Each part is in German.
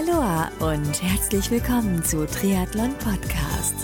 Aloha und herzlich willkommen zu Triathlon Podcast.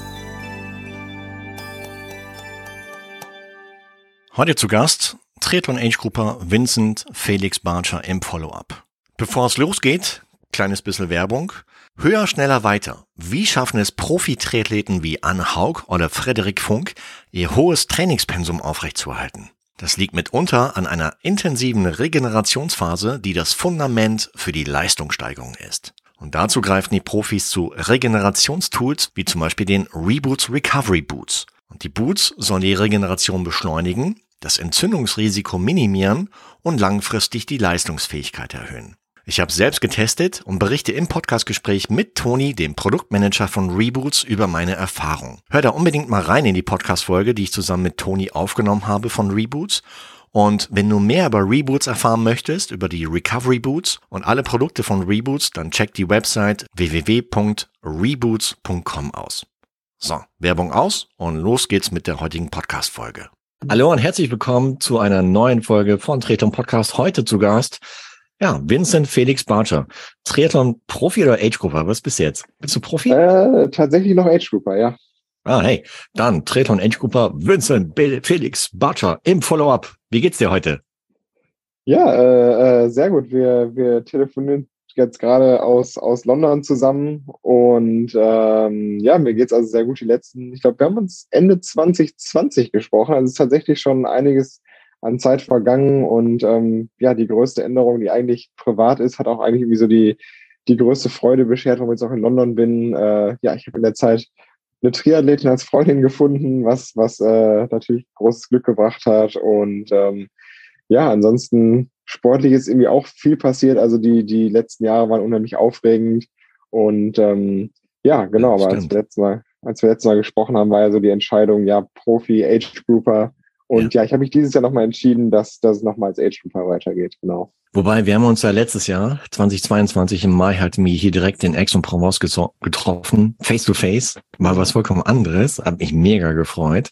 Heute zu Gast Triathlon Age Grupper Vincent Felix Barcher im Follow-up. Bevor es losgeht, kleines bisschen Werbung. Höher, schneller, weiter. Wie schaffen es Profi-Triathleten wie Anne Haug oder Frederik Funk, ihr hohes Trainingspensum aufrechtzuerhalten? Das liegt mitunter an einer intensiven Regenerationsphase, die das Fundament für die Leistungssteigerung ist. Und dazu greifen die Profis zu Regenerationstools wie zum Beispiel den Reboots Recovery Boots. Und die Boots sollen die Regeneration beschleunigen, das Entzündungsrisiko minimieren und langfristig die Leistungsfähigkeit erhöhen. Ich habe selbst getestet und berichte im Podcastgespräch mit Toni, dem Produktmanager von Reboots, über meine Erfahrung. Hör da unbedingt mal rein in die Podcast-Folge, die ich zusammen mit Toni aufgenommen habe von Reboots. Und wenn du mehr über Reboots erfahren möchtest, über die Recovery Boots und alle Produkte von Reboots, dann check die Website www.reboots.com aus. So, Werbung aus und los geht's mit der heutigen Podcast-Folge. Hallo und herzlich willkommen zu einer neuen Folge von Tretum Podcast. Heute zu Gast ja, Vincent Felix Barcher. Triathlon-Profi oder Age-Grupper? Was bist du jetzt? Bist du Profi? Äh, tatsächlich noch Age-Grupper, ja. Ah, hey. Dann Triathlon Age-Grupper Vincent Felix Barcher im Follow-up. Wie geht's dir heute? Ja, äh, äh, sehr gut. Wir, wir telefonieren jetzt gerade aus, aus London zusammen und ähm, ja, mir geht's also sehr gut. Die letzten, ich glaube, wir haben uns Ende 2020 gesprochen. Also es ist tatsächlich schon einiges an Zeit vergangen und ähm, ja, die größte Änderung, die eigentlich privat ist, hat auch eigentlich irgendwie so die, die größte Freude beschert, warum ich jetzt auch in London bin. Äh, ja, ich habe in der Zeit eine Triathletin als Freundin gefunden, was, was äh, natürlich großes Glück gebracht hat. Und ähm, ja, ansonsten sportlich ist irgendwie auch viel passiert. Also die, die letzten Jahre waren unheimlich aufregend. Und ähm, ja, genau, aber als wir, letztes Mal, als wir letztes Mal gesprochen haben, war ja so die Entscheidung, ja, Profi, Age Grouper, und ja, ja ich habe mich dieses Jahr nochmal entschieden, dass, dass es nochmal als Age Grouper weitergeht, genau. Wobei, wir haben uns ja letztes Jahr, 2022 im Mai, halt mir hier direkt in Aix und Provence getroffen, face to face, mal was vollkommen anderes, hat mich mega gefreut.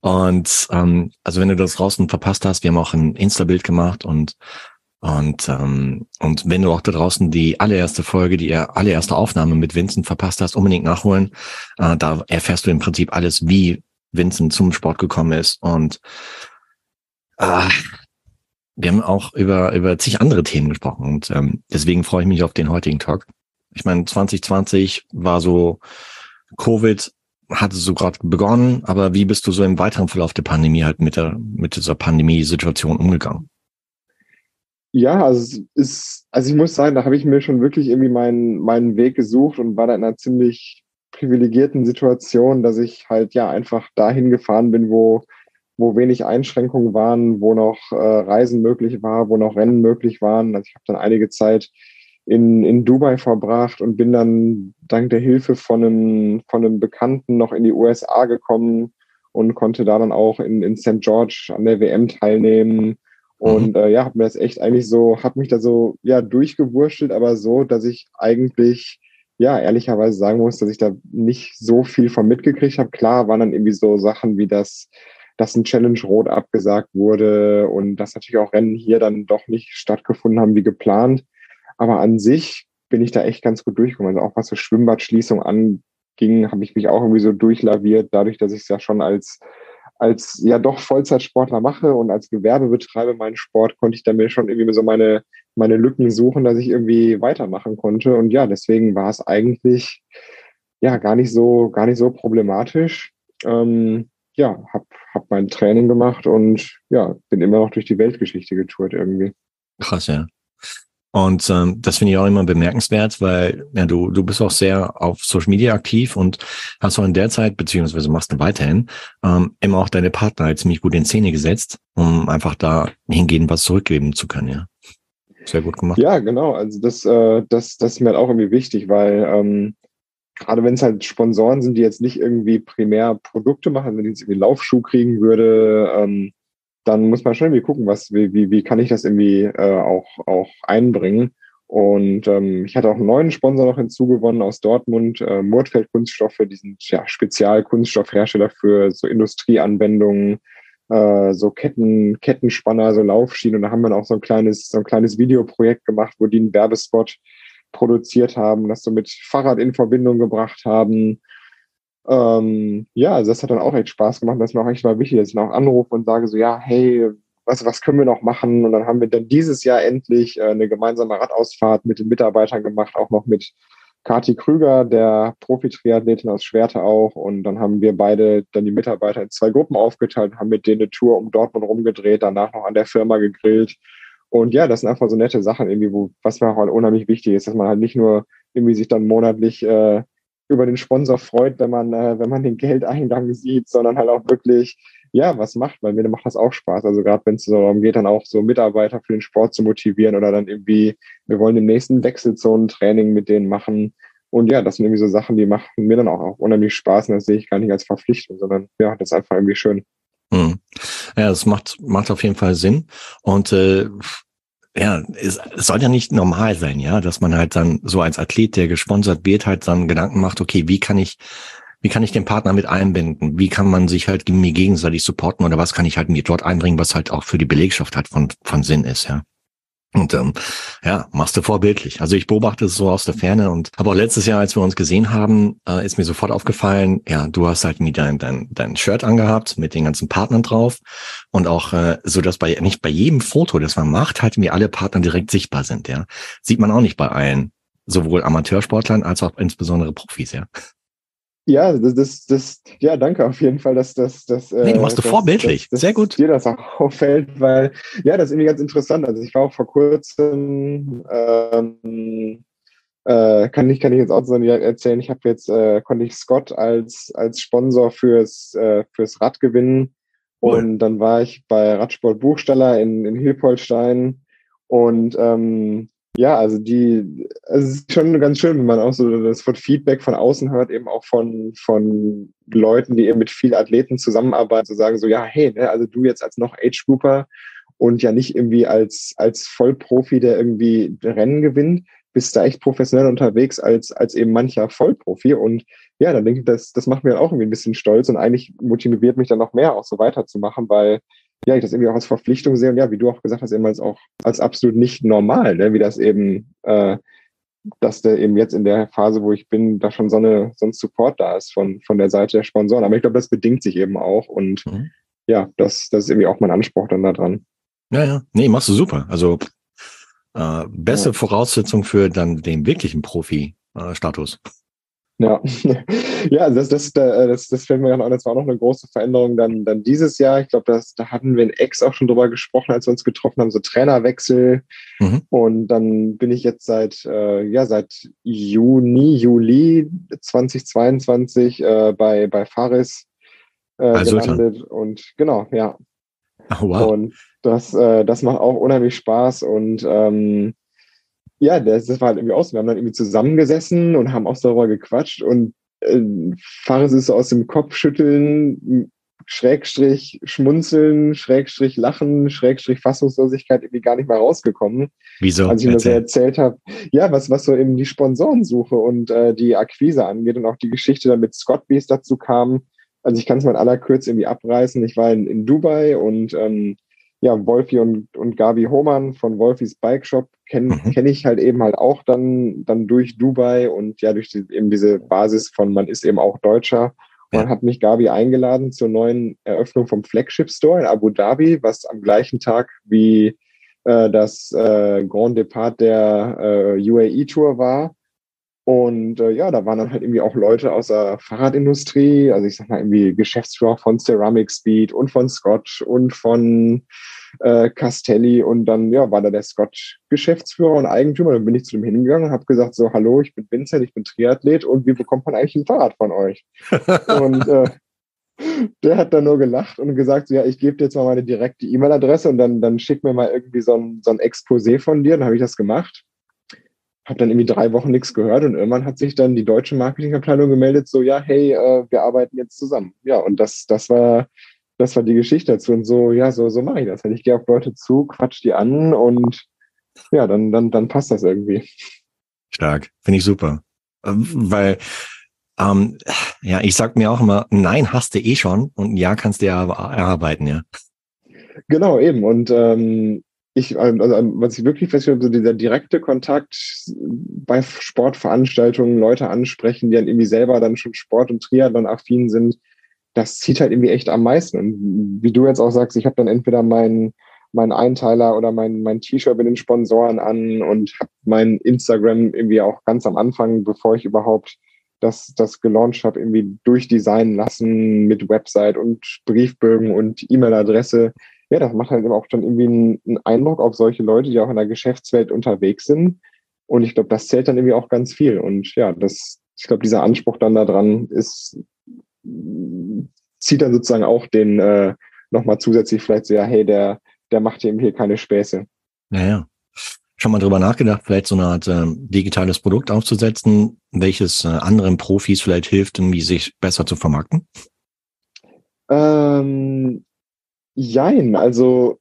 Und ähm, also wenn du das draußen verpasst hast, wir haben auch ein Insta-Bild gemacht und und ähm, und wenn du auch da draußen die allererste Folge, die allererste Aufnahme mit Vincent verpasst hast, unbedingt nachholen. Äh, da erfährst du im Prinzip alles, wie Vincent zum Sport gekommen ist. Und äh, wir haben auch über, über zig andere Themen gesprochen. Und ähm, deswegen freue ich mich auf den heutigen Talk. Ich meine, 2020 war so, Covid hatte so gerade begonnen, aber wie bist du so im weiteren Verlauf der Pandemie halt mit der, mit dieser Pandemie-Situation umgegangen? Ja, also ist, also ich muss sagen, da habe ich mir schon wirklich irgendwie meinen, meinen Weg gesucht und war da in einer ziemlich privilegierten Situation, dass ich halt ja einfach dahin gefahren bin, wo, wo wenig Einschränkungen waren, wo noch äh, Reisen möglich war, wo noch Rennen möglich waren. Also ich habe dann einige Zeit in, in Dubai verbracht und bin dann dank der Hilfe von einem, von einem Bekannten noch in die USA gekommen und konnte da dann auch in, in St. George an der WM teilnehmen. Und mhm. äh, ja, habe mir das echt eigentlich so, habe mich da so ja durchgewurschtelt, aber so, dass ich eigentlich ja, ehrlicherweise sagen muss, dass ich da nicht so viel von mitgekriegt habe. Klar waren dann irgendwie so Sachen wie das, dass ein Challenge Rot abgesagt wurde und dass natürlich auch Rennen hier dann doch nicht stattgefunden haben wie geplant. Aber an sich bin ich da echt ganz gut durchgekommen. Also auch was so Schwimmbadschließung anging, habe ich mich auch irgendwie so durchlaviert, dadurch, dass ich es ja schon als als ja doch Vollzeitsportler mache und als Gewerbe betreibe meinen Sport, konnte ich mir schon irgendwie so meine, meine Lücken suchen, dass ich irgendwie weitermachen konnte. Und ja, deswegen war es eigentlich ja gar nicht so, gar nicht so problematisch. Ähm, ja, hab, hab mein Training gemacht und ja, bin immer noch durch die Weltgeschichte getourt irgendwie. Krass, ja. Und ähm, das finde ich auch immer bemerkenswert, weil ja, du, du bist auch sehr auf Social Media aktiv und hast auch in der Zeit, beziehungsweise machst du weiterhin, ähm, immer auch deine Partner halt ziemlich gut in Szene gesetzt, um einfach da hingehen, was zurückgeben zu können, ja. Sehr gut gemacht. Ja, genau. Also das, äh, das, das ist mir halt auch irgendwie wichtig, weil ähm, gerade wenn es halt Sponsoren sind, die jetzt nicht irgendwie primär Produkte machen, wenn ich jetzt irgendwie Laufschuh kriegen würde, ähm, dann muss man schon irgendwie gucken, was, wie, wie, wie kann ich das irgendwie äh, auch, auch einbringen. Und ähm, ich hatte auch einen neuen Sponsor noch hinzugewonnen aus Dortmund, äh, Murtfeld Kunststoffe, diesen ja, Spezialkunststoffhersteller für so Industrieanwendungen, äh, so Ketten, Kettenspanner, so Laufschienen. Und da haben wir auch so ein kleines, so ein kleines Videoprojekt gemacht, wo die einen Werbespot produziert haben, das so mit Fahrrad in Verbindung gebracht haben. Ähm, ja, also das hat dann auch echt Spaß gemacht. Das ist mir auch echt mal wichtig, dass ich noch anrufe und sage so, ja, hey, was, was können wir noch machen? Und dann haben wir dann dieses Jahr endlich äh, eine gemeinsame Radausfahrt mit den Mitarbeitern gemacht, auch noch mit Kati Krüger, der Profi-Triathletin aus Schwerte auch. Und dann haben wir beide dann die Mitarbeiter in zwei Gruppen aufgeteilt, haben mit denen eine Tour um Dortmund rumgedreht, danach noch an der Firma gegrillt. Und ja, das sind einfach so nette Sachen irgendwie, wo, was mir halt unheimlich wichtig ist, dass man halt nicht nur irgendwie sich dann monatlich äh, über den Sponsor freut, wenn man, äh, wenn man den Geldeingang sieht, sondern halt auch wirklich ja, was macht, weil mir macht das auch Spaß. Also gerade wenn es so darum geht, dann auch so Mitarbeiter für den Sport zu motivieren oder dann irgendwie, wir wollen im nächsten Wechselzonentraining mit denen machen. Und ja, das sind irgendwie so Sachen, die machen mir dann auch, unheimlich Spaß und das sehe ich gar nicht als Verpflichtung, sondern ja, das ist einfach irgendwie schön. Hm. Ja, das macht, macht auf jeden Fall Sinn. Und äh, ja, es, es soll ja nicht normal sein, ja, dass man halt dann so als Athlet, der gesponsert wird, halt dann Gedanken macht, okay, wie kann ich wie kann ich den Partner mit einbinden? Wie kann man sich halt mir gegenseitig supporten oder was kann ich halt mir dort einbringen, was halt auch für die Belegschaft halt von, von Sinn ist, ja. Und ähm, ja, machst du vorbildlich. Also ich beobachte es so aus der Ferne und aber auch letztes Jahr, als wir uns gesehen haben, äh, ist mir sofort aufgefallen, ja, du hast halt nie dein, dein, dein Shirt angehabt mit den ganzen Partnern drauf und auch äh, so, dass bei nicht bei jedem Foto, das man macht, halt mir alle Partner direkt sichtbar sind, ja. Sieht man auch nicht bei allen, sowohl Amateursportlern als auch insbesondere Profis, ja. Ja, das, das, das, ja, danke auf jeden Fall, dass das, das. Nee, du machst das, du vorbildlich. Das, Sehr gut. Dir das auch auffällt, weil, ja, das ist irgendwie ganz interessant. Also ich war auch vor kurzem, ähm, äh, kann ich, kann ich jetzt auch so erzählen, ich habe jetzt, äh, konnte ich Scott als, als Sponsor fürs, äh, fürs Rad gewinnen. Cool. Und dann war ich bei Radsport Buchstaller in, in Hilpolstein und ähm, ja, also die, also es ist schon ganz schön, wenn man auch so das Feedback von außen hört, eben auch von, von Leuten, die eben mit vielen Athleten zusammenarbeiten, zu sagen so, ja, hey, ne, also du jetzt als noch Age Grouper und ja nicht irgendwie als, als Vollprofi, der irgendwie Rennen gewinnt, bist da echt professionell unterwegs als, als eben mancher Vollprofi. Und ja, dann denke ich, das, das macht mir auch irgendwie ein bisschen stolz und eigentlich motiviert mich dann noch mehr, auch so weiterzumachen, weil ja, ich das irgendwie auch als Verpflichtung sehe und ja, wie du auch gesagt hast, eben als auch als absolut nicht normal, ne? wie das eben, äh, dass der eben jetzt in der Phase, wo ich bin, da schon so, eine, so ein Support da ist von, von der Seite der Sponsoren. Aber ich glaube, das bedingt sich eben auch und mhm. ja, das, das ist irgendwie auch mein Anspruch dann da dran. Ja, ja. Nee, machst du super. Also äh, beste ja. Voraussetzung für dann den wirklichen Profi-Status. Äh, ja, ja, das, das, das, das fällt mir gerade an. Das war auch noch eine große Veränderung dann, dann dieses Jahr. Ich glaube, da hatten wir in Ex auch schon drüber gesprochen, als wir uns getroffen haben, so Trainerwechsel. Mhm. Und dann bin ich jetzt seit, äh, ja, seit Juni, Juli 2022 äh, bei, bei Faris äh, also gelandet. Und genau, ja. Oh, wow. Und das, äh, das macht auch unheimlich Spaß und ähm, ja, das, das war halt irgendwie aus. Wir haben dann irgendwie zusammengesessen und haben auch darüber gequatscht und äh, Fares ist so aus dem Kopf schütteln, Schrägstrich schmunzeln, Schrägstrich lachen, Schrägstrich Fassungslosigkeit irgendwie gar nicht mal rausgekommen. Wieso? Als ich mir so erzählt habe, ja, was, was so eben die Sponsorensuche und äh, die Akquise angeht und auch die Geschichte dann mit Scott, wie es dazu kam. Also ich kann es mal in aller Kürze irgendwie abreißen. Ich war in, in Dubai und ähm, ja, Wolfi und, und Gabi Hohmann von Wolfis Bike Shop kenne mhm. kenn ich halt eben halt auch dann, dann durch Dubai und ja, durch die, eben diese Basis von man ist eben auch Deutscher. Und dann hat mich Gabi eingeladen zur neuen Eröffnung vom Flagship Store in Abu Dhabi, was am gleichen Tag wie äh, das äh, Grand Depart der äh, UAE Tour war. Und äh, ja, da waren dann halt irgendwie auch Leute aus der Fahrradindustrie, also ich sag mal irgendwie Geschäftsführer von Ceramic Speed und von Scott und von äh, Castelli und dann ja war da der Scott Geschäftsführer und Eigentümer. Dann bin ich zu dem hingegangen und habe gesagt so hallo, ich bin Vincent, ich bin Triathlet und wie bekommt man eigentlich ein Fahrrad von euch? und äh, der hat dann nur gelacht und gesagt, so, ja, ich gebe dir jetzt mal meine direkte E-Mail-Adresse und dann, dann schick mir mal irgendwie so ein, so ein Exposé von dir. Dann habe ich das gemacht habe dann irgendwie drei Wochen nichts gehört und irgendwann hat sich dann die deutsche Marketingabteilung gemeldet, so ja, hey, äh, wir arbeiten jetzt zusammen. Ja, und das, das war, das war die Geschichte dazu. Und so, ja, so, so mache ich das. Ich gehe auf Leute zu, quatsch die an und ja, dann, dann, dann passt das irgendwie. Stark, finde ich super. Ähm, weil, ähm, ja, ich sag mir auch immer, nein, hast du eh schon und ja, kannst du ja erarbeiten, ja. Genau, eben. Und ähm, ich, also was ich wirklich feststelle, so dieser direkte Kontakt bei Sportveranstaltungen, Leute ansprechen, die dann irgendwie selber dann schon Sport und Triathlon affin sind, das zieht halt irgendwie echt am meisten. Und wie du jetzt auch sagst, ich habe dann entweder meinen mein Einteiler oder mein, mein T-Shirt mit den Sponsoren an und habe mein Instagram irgendwie auch ganz am Anfang, bevor ich überhaupt das, das gelauncht habe, irgendwie durchdesignen lassen mit Website und Briefbögen und E-Mail-Adresse. Ja, das macht halt auch schon irgendwie einen, einen Eindruck auf solche Leute, die auch in der Geschäftswelt unterwegs sind. Und ich glaube, das zählt dann irgendwie auch ganz viel. Und ja, das, ich glaube, dieser Anspruch dann da dran ist, zieht dann sozusagen auch den äh, nochmal zusätzlich vielleicht so, ja, hey, der, der macht eben hier keine Späße. Naja. Schon mal drüber nachgedacht, vielleicht so eine Art äh, digitales Produkt aufzusetzen, welches äh, anderen Profis vielleicht hilft, irgendwie sich besser zu vermarkten? Ähm, jein, also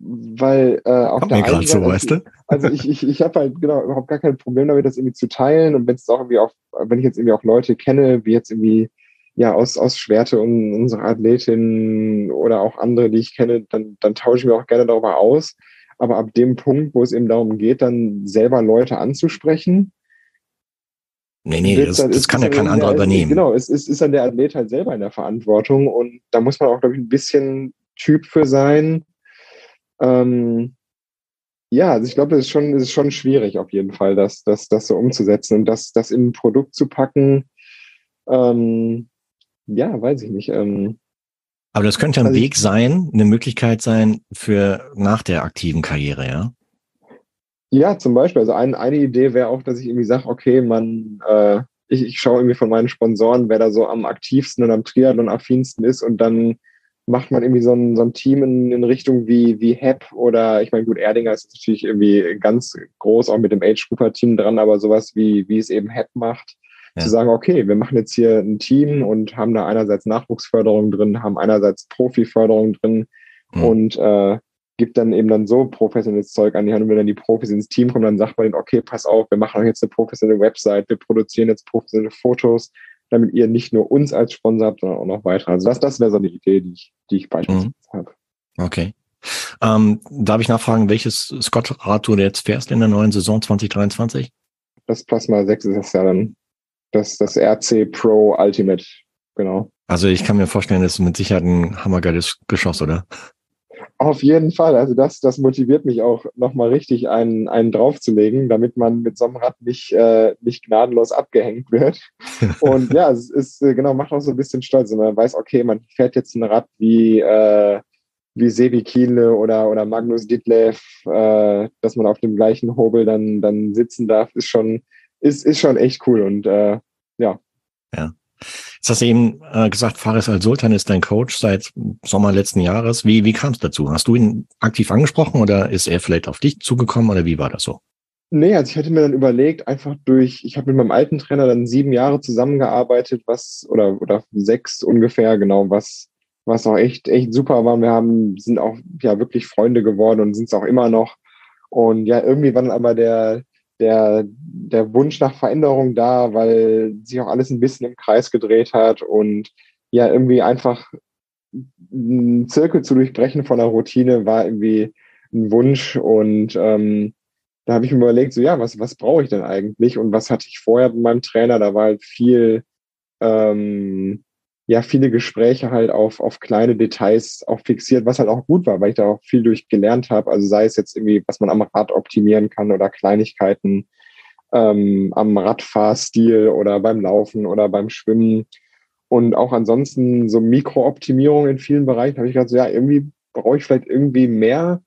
weil äh, auf Kommt der mir Seite, so, weißt du? also ich, ich, ich habe halt genau überhaupt gar kein Problem damit, das irgendwie zu teilen und wenn es auch irgendwie auch, wenn ich jetzt irgendwie auch Leute kenne, wie jetzt irgendwie ja, aus, aus Schwerte und unsere Athletin oder auch andere, die ich kenne, dann, dann tausche ich mir auch gerne darüber aus. Aber ab dem Punkt, wo es eben darum geht, dann selber Leute anzusprechen. Nee, nee, das, dann, das kann ja kein anderer übernehmen. Genau, es ist, ist dann der Athlet halt selber in der Verantwortung und da muss man auch, glaube ich, ein bisschen Typ für sein. Ähm, ja, also ich glaube, es ist schon, es ist schon schwierig auf jeden Fall, das, das, das so umzusetzen und das, das in ein Produkt zu packen. Ähm, ja, weiß ich nicht. Ähm, aber das könnte ein also Weg sein, eine Möglichkeit sein für nach der aktiven Karriere, ja? Ja, zum Beispiel. Also ein, eine Idee wäre auch, dass ich irgendwie sage, okay, man, äh, ich, ich schaue irgendwie von meinen Sponsoren, wer da so am aktivsten und am Triathlon affinsten ist und dann macht man irgendwie so ein, so ein Team in, in Richtung wie, wie HEP oder ich meine, gut, Erdinger ist natürlich irgendwie ganz groß auch mit dem Age Grouper Team dran, aber sowas wie, wie es eben HEP macht, ja. Zu sagen, okay, wir machen jetzt hier ein Team und haben da einerseits Nachwuchsförderung drin, haben einerseits Profiförderung drin mhm. und äh, gibt dann eben dann so professionelles Zeug an die Hand. Und wenn dann die Profis ins Team kommen, dann sagt man denen, okay, pass auf, wir machen jetzt eine professionelle Website, wir produzieren jetzt professionelle Fotos, damit ihr nicht nur uns als Sponsor habt, sondern auch noch weiter. Also das, das wäre so eine Idee, die ich, die ich beispielsweise mhm. habe. Okay. Ähm, darf ich nachfragen, welches Scott-Rad du jetzt fährst in der neuen Saison 2023? Das Plasma 6 ist das ja dann das, das RC Pro Ultimate, genau. Also ich kann mir vorstellen, das ist mit Sicherheit ein hammergeiles Geschoss, oder? Auf jeden Fall. Also das, das motiviert mich auch nochmal richtig, einen, einen draufzulegen, damit man mit so einem Rad nicht, äh, nicht gnadenlos abgehängt wird. Und ja, es ist äh, genau, macht auch so ein bisschen stolz. Und man weiß, okay, man fährt jetzt ein Rad wie, äh, wie Sebi Kienle oder, oder Magnus Ditlev, äh, dass man auf dem gleichen Hobel dann, dann sitzen darf, ist schon, ist, ist schon echt cool und äh, ja. Ja. Jetzt hast du eben äh, gesagt, Faris Al-Sultan ist dein Coach seit Sommer letzten Jahres. Wie, wie kam es dazu? Hast du ihn aktiv angesprochen oder ist er vielleicht auf dich zugekommen oder wie war das so? Nee, also ich hatte mir dann überlegt, einfach durch, ich habe mit meinem alten Trainer dann sieben Jahre zusammengearbeitet, was, oder, oder sechs ungefähr, genau, was, was auch echt, echt super war. Wir haben, sind auch ja wirklich Freunde geworden und sind es auch immer noch. Und ja, irgendwie war dann aber der, der, der Wunsch nach Veränderung da, weil sich auch alles ein bisschen im Kreis gedreht hat und ja, irgendwie einfach einen Zirkel zu durchbrechen von der Routine war irgendwie ein Wunsch und ähm, da habe ich mir überlegt, so ja, was, was brauche ich denn eigentlich und was hatte ich vorher mit meinem Trainer? Da war halt viel ähm, ja viele Gespräche halt auf, auf kleine Details auch fixiert, was halt auch gut war, weil ich da auch viel durch gelernt habe. Also sei es jetzt irgendwie, was man am Rad optimieren kann oder Kleinigkeiten ähm, am Radfahrstil oder beim Laufen oder beim Schwimmen. Und auch ansonsten so Mikrooptimierung in vielen Bereichen habe ich gerade so, ja, irgendwie brauche ich vielleicht irgendwie mehr,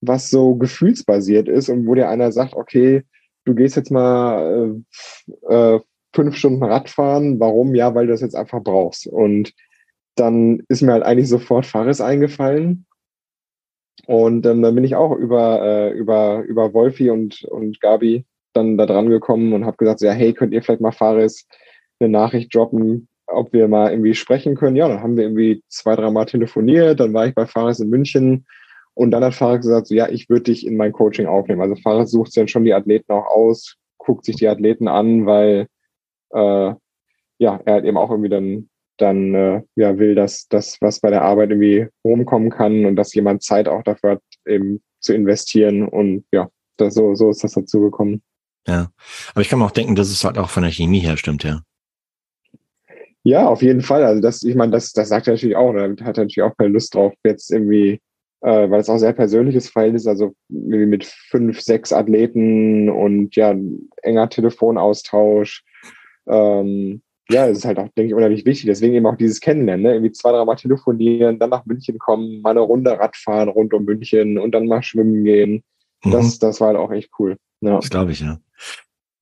was so gefühlsbasiert ist und wo dir einer sagt, okay, du gehst jetzt mal äh, äh, fünf Stunden Radfahren. Warum? Ja, weil du das jetzt einfach brauchst. Und dann ist mir halt eigentlich sofort Fares eingefallen. Und ähm, dann bin ich auch über, äh, über, über Wolfi und, und Gabi dann da dran gekommen und habe gesagt, ja, hey, könnt ihr vielleicht mal Fares eine Nachricht droppen, ob wir mal irgendwie sprechen können. Ja, dann haben wir irgendwie zwei, drei Mal telefoniert. Dann war ich bei Fares in München und dann hat Fares gesagt, so, ja, ich würde dich in mein Coaching aufnehmen. Also Fares sucht sich dann schon die Athleten auch aus, guckt sich die Athleten an, weil äh, ja, er hat eben auch irgendwie dann, dann äh, ja, will, dass das, was bei der Arbeit irgendwie rumkommen kann und dass jemand Zeit auch dafür hat, eben zu investieren. Und ja, das, so, so ist das dazu gekommen. Ja, aber ich kann mir auch denken, dass es halt auch von der Chemie her stimmt, ja. Ja, auf jeden Fall. Also das, ich meine, das, das sagt er natürlich auch. Da hat er natürlich auch keine Lust drauf, jetzt irgendwie, äh, weil es auch sehr persönliches Verhältnis ist, also mit fünf, sechs Athleten und ja, enger Telefonaustausch. Ähm, ja, es ist halt auch, denke ich, unheimlich wichtig. Deswegen eben auch dieses Kennenlernen, ne? irgendwie zwei, dreimal telefonieren, dann nach München kommen, mal eine Runde Radfahren rund um München und dann mal schwimmen gehen. Das, mhm. das war halt auch echt cool. Ja. Das glaube ich, ja.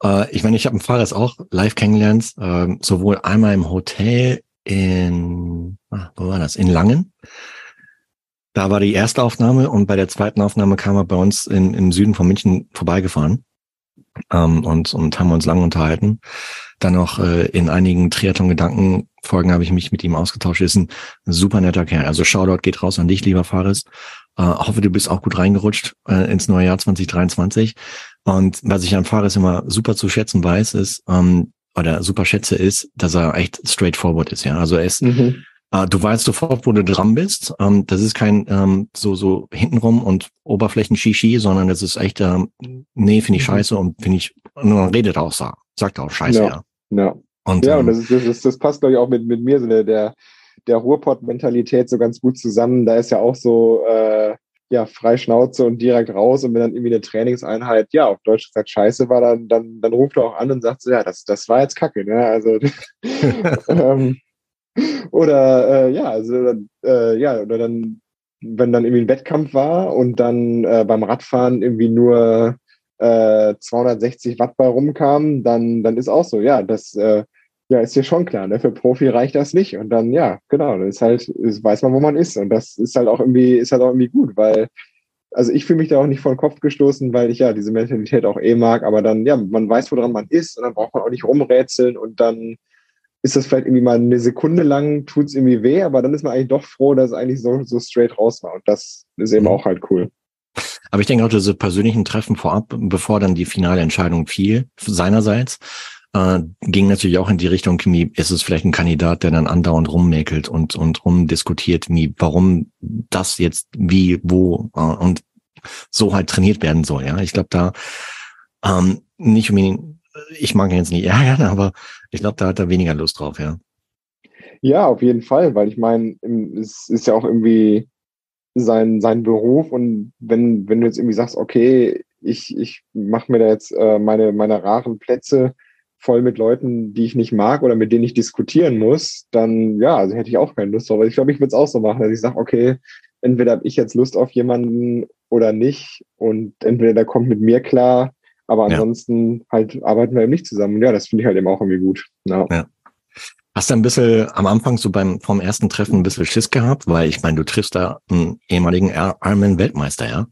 Äh, ich meine, ich habe einen Fahrrad auch live kennengelernt, äh, sowohl einmal im Hotel in, ah, wo war das? In Langen. Da war die erste Aufnahme und bei der zweiten Aufnahme kam er bei uns in, im Süden von München vorbeigefahren ähm, und, und haben uns lang unterhalten. Dann noch äh, in einigen Triathlon-Gedanken-Folgen habe ich mich mit ihm ausgetauscht. Ist ein super netter Kerl. Also Shoutout geht raus an dich, lieber Fares. Äh, hoffe, du bist auch gut reingerutscht äh, ins neue Jahr 2023. Und was ich an Fares immer super zu schätzen weiß, ist, ähm, oder super schätze, ist, dass er echt straightforward ist, ja. Also er ist, mhm. äh, du weißt sofort, wo du dran bist. Ähm, das ist kein ähm, so, so hintenrum und Oberflächen-Shishi, sondern das ist echt, ähm, nee, finde ich mhm. scheiße und finde ich, nur redet auch, sagt auch scheiße, ja. Ja, ja. Und, ja, ähm, und das, ist, das, ist, das passt, glaube ich, auch mit, mit mir, so der, der, der Ruhrpott-Mentalität so ganz gut zusammen. Da ist ja auch so, äh, ja, frei Schnauze und direkt raus und wenn dann irgendwie eine Trainingseinheit, ja, auf Deutsch gesagt scheiße war, dann, dann, dann ruft er auch an und sagt so, ja, das, das war jetzt kacke, ne? Also ähm, oder äh, ja, also äh, ja, oder dann, wenn dann irgendwie ein Wettkampf war und dann äh, beim Radfahren irgendwie nur äh, 260 Watt bei rumkam, dann, dann ist auch so, ja, das äh, ja, ist dir schon klar, ne? Für Profi reicht das nicht. Und dann, ja, genau, dann ist halt, ist, weiß man, wo man ist. Und das ist halt auch irgendwie, ist halt auch irgendwie gut, weil, also ich fühle mich da auch nicht vor den Kopf gestoßen, weil ich ja diese Mentalität auch eh mag, aber dann, ja, man weiß, woran man ist und dann braucht man auch nicht rumrätseln und dann ist das vielleicht irgendwie mal eine Sekunde lang, tut es irgendwie weh, aber dann ist man eigentlich doch froh, dass es eigentlich so, so straight raus war. Und das ist eben mhm. auch halt cool. Aber ich denke auch, diese persönlichen Treffen vorab, bevor dann die finale Entscheidung fiel, seinerseits, äh, ging natürlich auch in die Richtung, wie ist es vielleicht ein Kandidat, der dann andauernd rummäkelt und, und rumdiskutiert, wie, warum das jetzt wie, wo äh, und so halt trainiert werden soll. Ja, ich glaube da ähm, nicht unbedingt, ich mag ihn jetzt nicht ärgern, aber ich glaube, da hat er weniger Lust drauf, ja. Ja, auf jeden Fall, weil ich meine, es ist ja auch irgendwie sein, sein Beruf und wenn, wenn du jetzt irgendwie sagst, okay, ich, ich mache mir da jetzt äh, meine, meine raren Plätze voll mit Leuten, die ich nicht mag oder mit denen ich diskutieren muss, dann ja, also hätte ich auch keine Lust drauf. Aber ich glaube, ich würde es auch so machen, dass ich sage, okay, entweder habe ich jetzt Lust auf jemanden oder nicht und entweder der kommt mit mir klar, aber ansonsten ja. halt arbeiten wir eben nicht zusammen. Und ja, das finde ich halt eben auch irgendwie gut. Ja. ja. Hast du ein bisschen am Anfang so beim vom ersten Treffen ein bisschen Schiss gehabt, weil ich meine, du triffst da einen ehemaligen Ironman-Weltmeister, ja?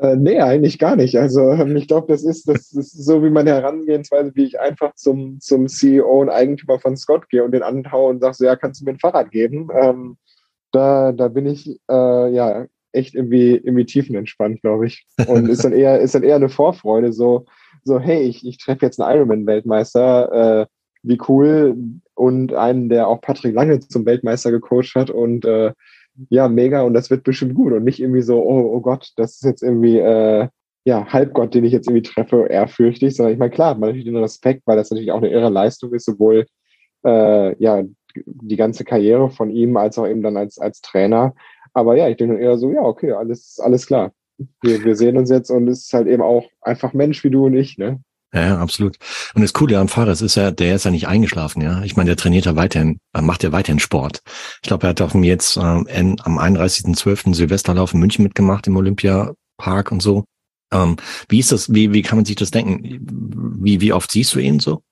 Äh, nee, eigentlich gar nicht. Also ähm, ich glaube, das ist, das ist so wie meine Herangehensweise, wie ich einfach zum, zum CEO und Eigentümer von Scott gehe und den anhaue und sage, so, ja, kannst du mir ein Fahrrad geben? Ähm, da, da bin ich äh, ja echt irgendwie, irgendwie tiefenentspannt, glaube ich. Und ist dann eher, ist dann eher eine Vorfreude, so, so, hey, ich, ich treffe jetzt einen Ironman-Weltmeister, äh, wie cool. Und einen, der auch Patrick Lange zum Weltmeister gecoacht hat und äh, ja, mega und das wird bestimmt gut und nicht irgendwie so, oh, oh Gott, das ist jetzt irgendwie, äh, ja, Halbgott, den ich jetzt irgendwie treffe, ehrfürchtig, sondern ich meine, klar, man natürlich den Respekt, weil das natürlich auch eine irre Leistung ist, sowohl, äh, ja, die ganze Karriere von ihm als auch eben dann als, als Trainer. Aber ja, ich denke eher so, ja, okay, alles, alles klar. Wir, wir sehen uns jetzt und es ist halt eben auch einfach Mensch wie du und ich, ne? Ja, absolut. Und das Coole am Fahrer ist ja, der ist ja nicht eingeschlafen, ja. Ich meine, der trainiert ja weiterhin, äh, macht ja weiterhin Sport. Ich glaube, er hat auch jetzt äh, am 31.12. Silvesterlauf in München mitgemacht im Olympiapark und so. Ähm, wie ist das, wie, wie kann man sich das denken? Wie, wie oft siehst du ihn so?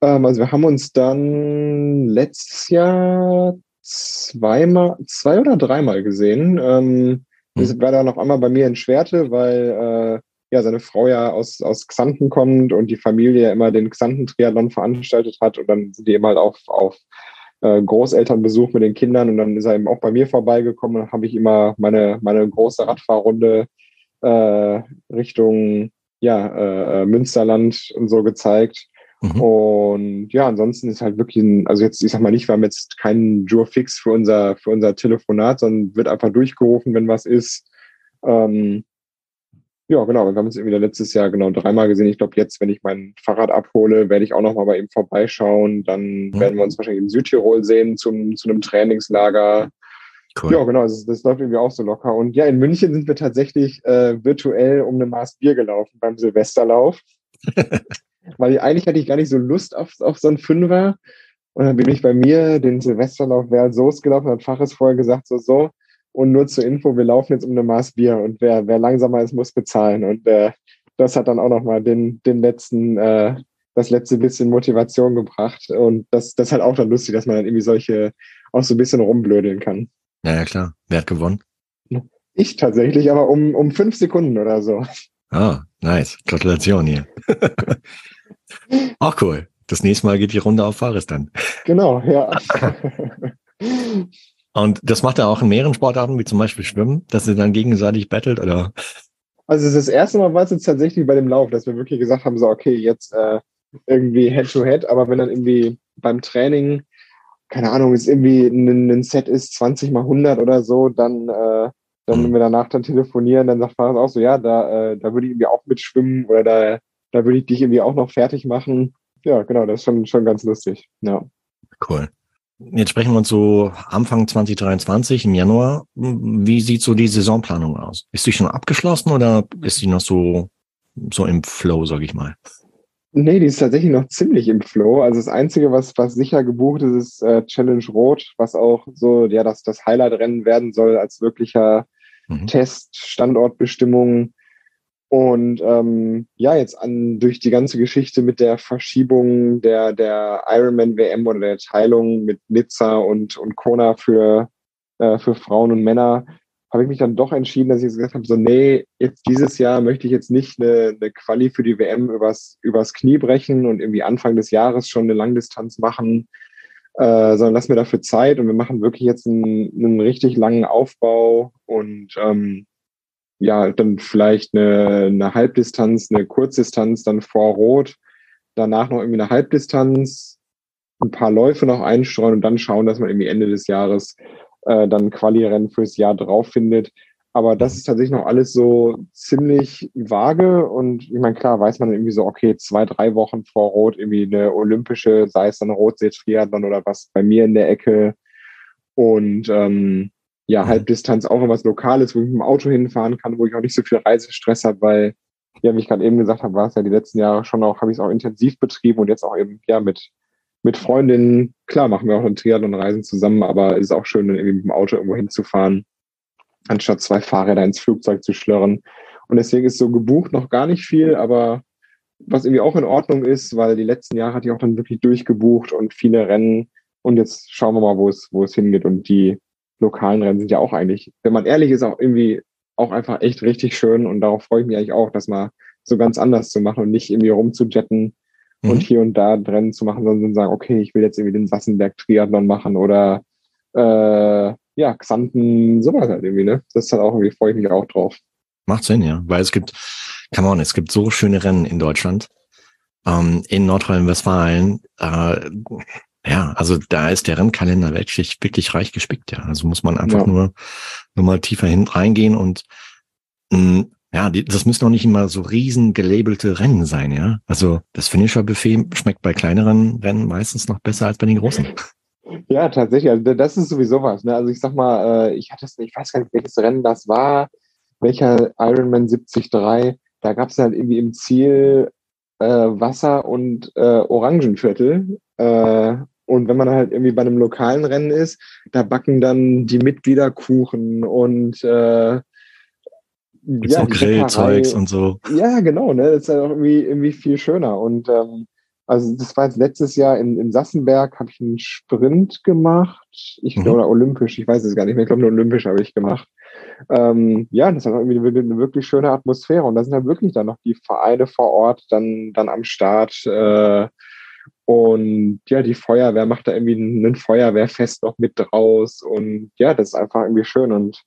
Ähm, also wir haben uns dann letztes Jahr zweimal, zwei oder dreimal gesehen. Ähm, hm. war da noch einmal bei mir in Schwerte, weil äh, ja seine Frau ja aus, aus Xanten kommt und die Familie ja immer den Xanten-Triathlon veranstaltet hat und dann sind die immer halt auf, auf äh, Großelternbesuch mit den Kindern und dann ist er eben auch bei mir vorbeigekommen und habe ich immer meine, meine große Radfahrrunde äh, Richtung ja, äh, Münsterland und so gezeigt. Mhm. Und ja, ansonsten ist halt wirklich ein, also jetzt, ich sag mal nicht, wir haben jetzt keinen Jure Fix für unser, für unser Telefonat, sondern wird einfach durchgerufen, wenn was ist. Ähm, ja, genau. Wir haben uns irgendwie letztes Jahr genau dreimal gesehen. Ich glaube, jetzt, wenn ich mein Fahrrad abhole, werde ich auch nochmal bei ihm vorbeischauen. Dann mhm. werden wir uns wahrscheinlich in Südtirol sehen zum, zu einem Trainingslager. Cool. Ja, genau. Das, das läuft irgendwie auch so locker. Und ja, in München sind wir tatsächlich äh, virtuell um eine Maß Bier gelaufen beim Silvesterlauf. Weil eigentlich hatte ich gar nicht so Lust auf, auf so einen Fünfer. Und dann bin ich bei mir den Silvesterlauf wer so gelaufen, hat Faches vorher gesagt, so, so, und nur zur Info, wir laufen jetzt um eine Maß Bier und wer, wer langsamer ist, muss bezahlen. Und äh, das hat dann auch nochmal den, den letzten, äh, das letzte bisschen Motivation gebracht. Und das, das ist halt auch dann lustig, dass man dann irgendwie solche auch so ein bisschen rumblödeln kann. Ja, ja, klar. Wer hat gewonnen? Ich tatsächlich, aber um, um fünf Sekunden oder so. Ah, nice. Gratulation hier. auch cool. Das nächste Mal geht die Runde auf Fares dann. Genau, ja. Und das macht er auch in mehreren Sportarten, wie zum Beispiel Schwimmen, dass ihr dann gegenseitig battelt oder? Also das erste Mal war es jetzt tatsächlich bei dem Lauf, dass wir wirklich gesagt haben, so okay, jetzt äh, irgendwie Head-to-Head, -head, aber wenn dann irgendwie beim Training, keine Ahnung, es irgendwie ein, ein, Set ist 20 mal 100 oder so, dann, äh, dann mhm. wenn wir danach dann telefonieren, dann sagt Fares auch so, ja, da, äh, da würde ich irgendwie auch mitschwimmen oder da, da würde ich dich irgendwie auch noch fertig machen. Ja, genau, das ist schon, schon ganz lustig. Ja. Cool. Jetzt sprechen wir uns so Anfang 2023 im Januar. Wie sieht so die Saisonplanung aus? Ist die schon abgeschlossen oder ist die noch so, so im Flow, sag ich mal? Nee, die ist tatsächlich noch ziemlich im Flow. Also das Einzige, was, was sicher gebucht ist, ist äh, Challenge Rot, was auch so, ja, das, das Highlight-Rennen werden soll als wirklicher mhm. Test, Standortbestimmung. Und ähm, ja, jetzt an durch die ganze Geschichte mit der Verschiebung der, der Ironman WM oder der Teilung mit Nizza und, und Kona für, äh, für Frauen und Männer, habe ich mich dann doch entschieden, dass ich gesagt habe, so, nee, jetzt dieses Jahr möchte ich jetzt nicht eine, eine Quali für die WM übers, übers Knie brechen und irgendwie Anfang des Jahres schon eine Langdistanz machen, äh, sondern lass mir dafür Zeit und wir machen wirklich jetzt einen, einen richtig langen Aufbau und ähm, ja, dann vielleicht eine, eine Halbdistanz, eine Kurzdistanz, dann vor Rot, danach noch irgendwie eine Halbdistanz, ein paar Läufe noch einstreuen und dann schauen, dass man irgendwie Ende des Jahres äh, dann Quali-Rennen fürs Jahr drauf findet. Aber das ist tatsächlich noch alles so ziemlich vage und ich meine, klar weiß man irgendwie so, okay, zwei, drei Wochen vor Rot irgendwie eine olympische, sei es dann Rotsee-Triathlon oder was bei mir in der Ecke. Und ähm, ja, mhm. Halbdistanz auch was Lokales, wo ich mit dem Auto hinfahren kann, wo ich auch nicht so viel Reisestress habe, weil, ja, wie ich gerade eben gesagt habe, war es ja die letzten Jahre schon auch, habe ich es auch intensiv betrieben und jetzt auch eben, ja, mit, mit Freundinnen, klar, machen wir auch ein Triathlon-Reisen zusammen, aber es ist auch schön, dann irgendwie mit dem Auto irgendwo hinzufahren, anstatt zwei Fahrräder ins Flugzeug zu schlörren. Und deswegen ist so gebucht noch gar nicht viel, aber was irgendwie auch in Ordnung ist, weil die letzten Jahre hatte ich auch dann wirklich durchgebucht und viele Rennen. Und jetzt schauen wir mal, wo es, wo es hingeht. Und die lokalen Rennen sind ja auch eigentlich, wenn man ehrlich ist, auch irgendwie auch einfach echt richtig schön und darauf freue ich mich eigentlich auch, das mal so ganz anders zu machen und nicht irgendwie rumzujetten mhm. und hier und da Rennen zu machen, sondern sagen, okay, ich will jetzt irgendwie den Sassenberg-Triathlon machen oder äh, ja, Xanten, sowas halt irgendwie, ne? Das ist halt auch irgendwie, freue ich mich auch drauf. Macht Sinn, ja. Weil es gibt, come on, es gibt so schöne Rennen in Deutschland. Ähm, in Nordrhein-Westfalen, äh, ja, also da ist der Rennkalender wirklich, wirklich reich gespickt, ja. Also muss man einfach ja. nur, nur mal tiefer hin reingehen und mh, mm, ja, die, das müssen auch nicht immer so riesen gelabelte Rennen sein, ja. Also das Finisher-Buffet schmeckt bei kleineren Rennen meistens noch besser als bei den großen. Ja, tatsächlich. Also das ist sowieso was. Ne? Also ich sag mal, äh, ich hatte es, ich weiß gar nicht, welches Rennen das war, welcher Ironman 73. Da gab es halt irgendwie im Ziel äh, Wasser und äh, Orangenviertel. Äh, und wenn man halt irgendwie bei einem lokalen Rennen ist, da backen dann die Mitglieder Kuchen und äh, Gibt's ja, auch Grillzeugs und so. Ja, genau, ne? Das ist halt auch irgendwie, irgendwie viel schöner. Und ähm, also das war jetzt letztes Jahr in, in Sassenberg, habe ich einen Sprint gemacht. Ich mhm. oder olympisch, ich weiß es gar nicht mehr. Ich glaube, nur olympisch habe ich gemacht. Ähm, ja, das ist halt irgendwie eine, eine, wirklich schöne Atmosphäre. Und da sind halt wirklich dann noch die Vereine vor Ort dann, dann am Start. Äh, und ja, die Feuerwehr macht da irgendwie ein Feuerwehrfest noch mit draus. Und ja, das ist einfach irgendwie schön. Und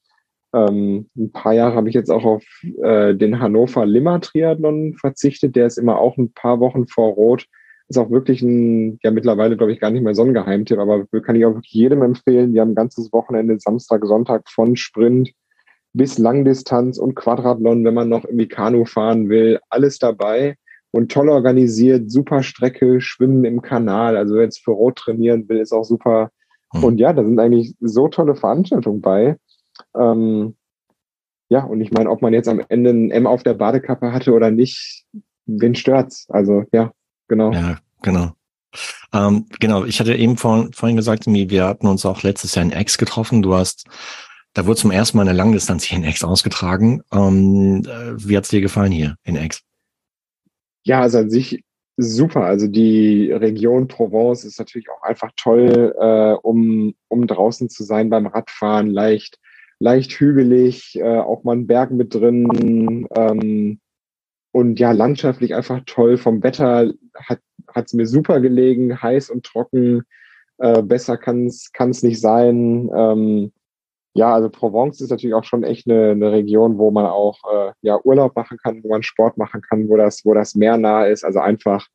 ähm, ein paar Jahre habe ich jetzt auch auf äh, den Hannover Limmer Triathlon verzichtet. Der ist immer auch ein paar Wochen vor Rot. ist auch wirklich ein, ja mittlerweile glaube ich gar nicht mehr so ein Geheimtipp, aber kann ich auch jedem empfehlen. Die haben ein ganzes Wochenende, Samstag, Sonntag von Sprint bis Langdistanz und Quadrathlon, wenn man noch irgendwie Kanu fahren will, alles dabei und toll organisiert, super Strecke, Schwimmen im Kanal. Also wer jetzt für Rot trainieren will, ist auch super. Mhm. Und ja, da sind eigentlich so tolle Veranstaltungen bei. Ähm, ja, und ich meine, ob man jetzt am Ende ein M auf der Badekappe hatte oder nicht, wen stört's? Also ja, Genau. Ja, genau. Ähm, genau, ich hatte eben vor, vorhin gesagt, wir hatten uns auch letztes Jahr in X getroffen. Du hast, da wurde zum ersten Mal eine Langdistanz hier in X ausgetragen. Ähm, äh, wie hat's dir gefallen hier in X? Ja, also an sich super. Also die Region Provence ist natürlich auch einfach toll, äh, um, um draußen zu sein beim Radfahren. Leicht, leicht hügelig, äh, auch mal ein Berg mit drin. Ähm, und ja, landschaftlich einfach toll. Vom Wetter hat es mir super gelegen, heiß und trocken. Äh, besser kann es nicht sein. Ähm, ja, also Provence ist natürlich auch schon echt eine, eine Region, wo man auch äh, ja, Urlaub machen kann, wo man Sport machen kann, wo das, wo das Meer nah ist. Also einfach,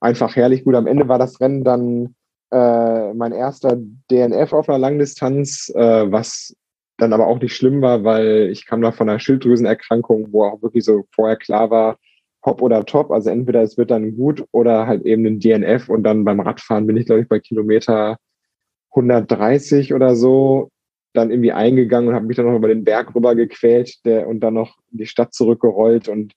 einfach herrlich gut. Am Ende war das Rennen dann äh, mein erster DNF auf einer Langdistanz, äh, was dann aber auch nicht schlimm war, weil ich kam da von einer Schilddrüsenerkrankung, wo auch wirklich so vorher klar war, Hop oder Top. Also entweder es wird dann gut oder halt eben ein DNF und dann beim Radfahren bin ich, glaube ich, bei Kilometer 130 oder so dann irgendwie eingegangen und habe mich dann noch über den Berg rüber gequält der, und dann noch in die Stadt zurückgerollt und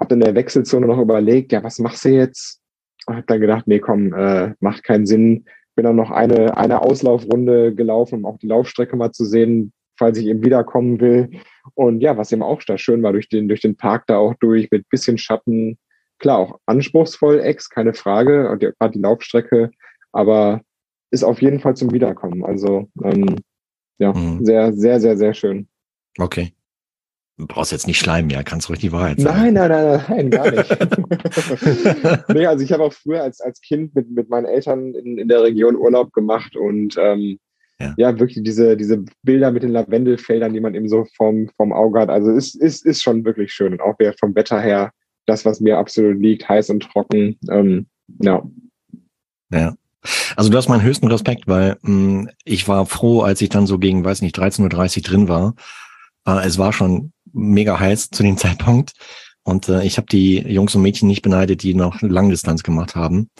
habe in der Wechselzone noch überlegt, ja, was machst du jetzt? Und habe dann gedacht, nee, komm, äh, macht keinen Sinn. Bin dann noch eine, eine Auslaufrunde gelaufen, um auch die Laufstrecke mal zu sehen, falls ich eben wiederkommen will. Und ja, was eben auch da schön war, durch den, durch den Park da auch durch, mit bisschen Schatten. Klar, auch anspruchsvoll, Ex, keine Frage, gerade die Laufstrecke, aber ist auf jeden Fall zum Wiederkommen. Also ähm, ja, mhm. sehr, sehr, sehr, sehr schön. Okay. Du brauchst jetzt nicht schleimen, ja, kannst ruhig die Wahrheit sagen. Nein, nein, nein, nein, gar nicht. nee, also ich habe auch früher als, als Kind mit, mit meinen Eltern in, in der Region Urlaub gemacht und ähm, ja. ja, wirklich diese, diese Bilder mit den Lavendelfeldern, die man eben so vom, vom Auge hat. Also ist, ist, ist schon wirklich schön. Und auch vom Wetter her, das, was mir absolut liegt, heiß und trocken. Ähm, ja. Ja. Also du hast meinen höchsten Respekt, weil mh, hm, ich war froh, als ich dann so gegen, weiß nicht, 13.30 Uhr drin war. Äh, es war schon mega heiß zu dem Zeitpunkt. Und äh, ich habe die Jungs und Mädchen nicht beneidet, die noch Langdistanz gemacht haben.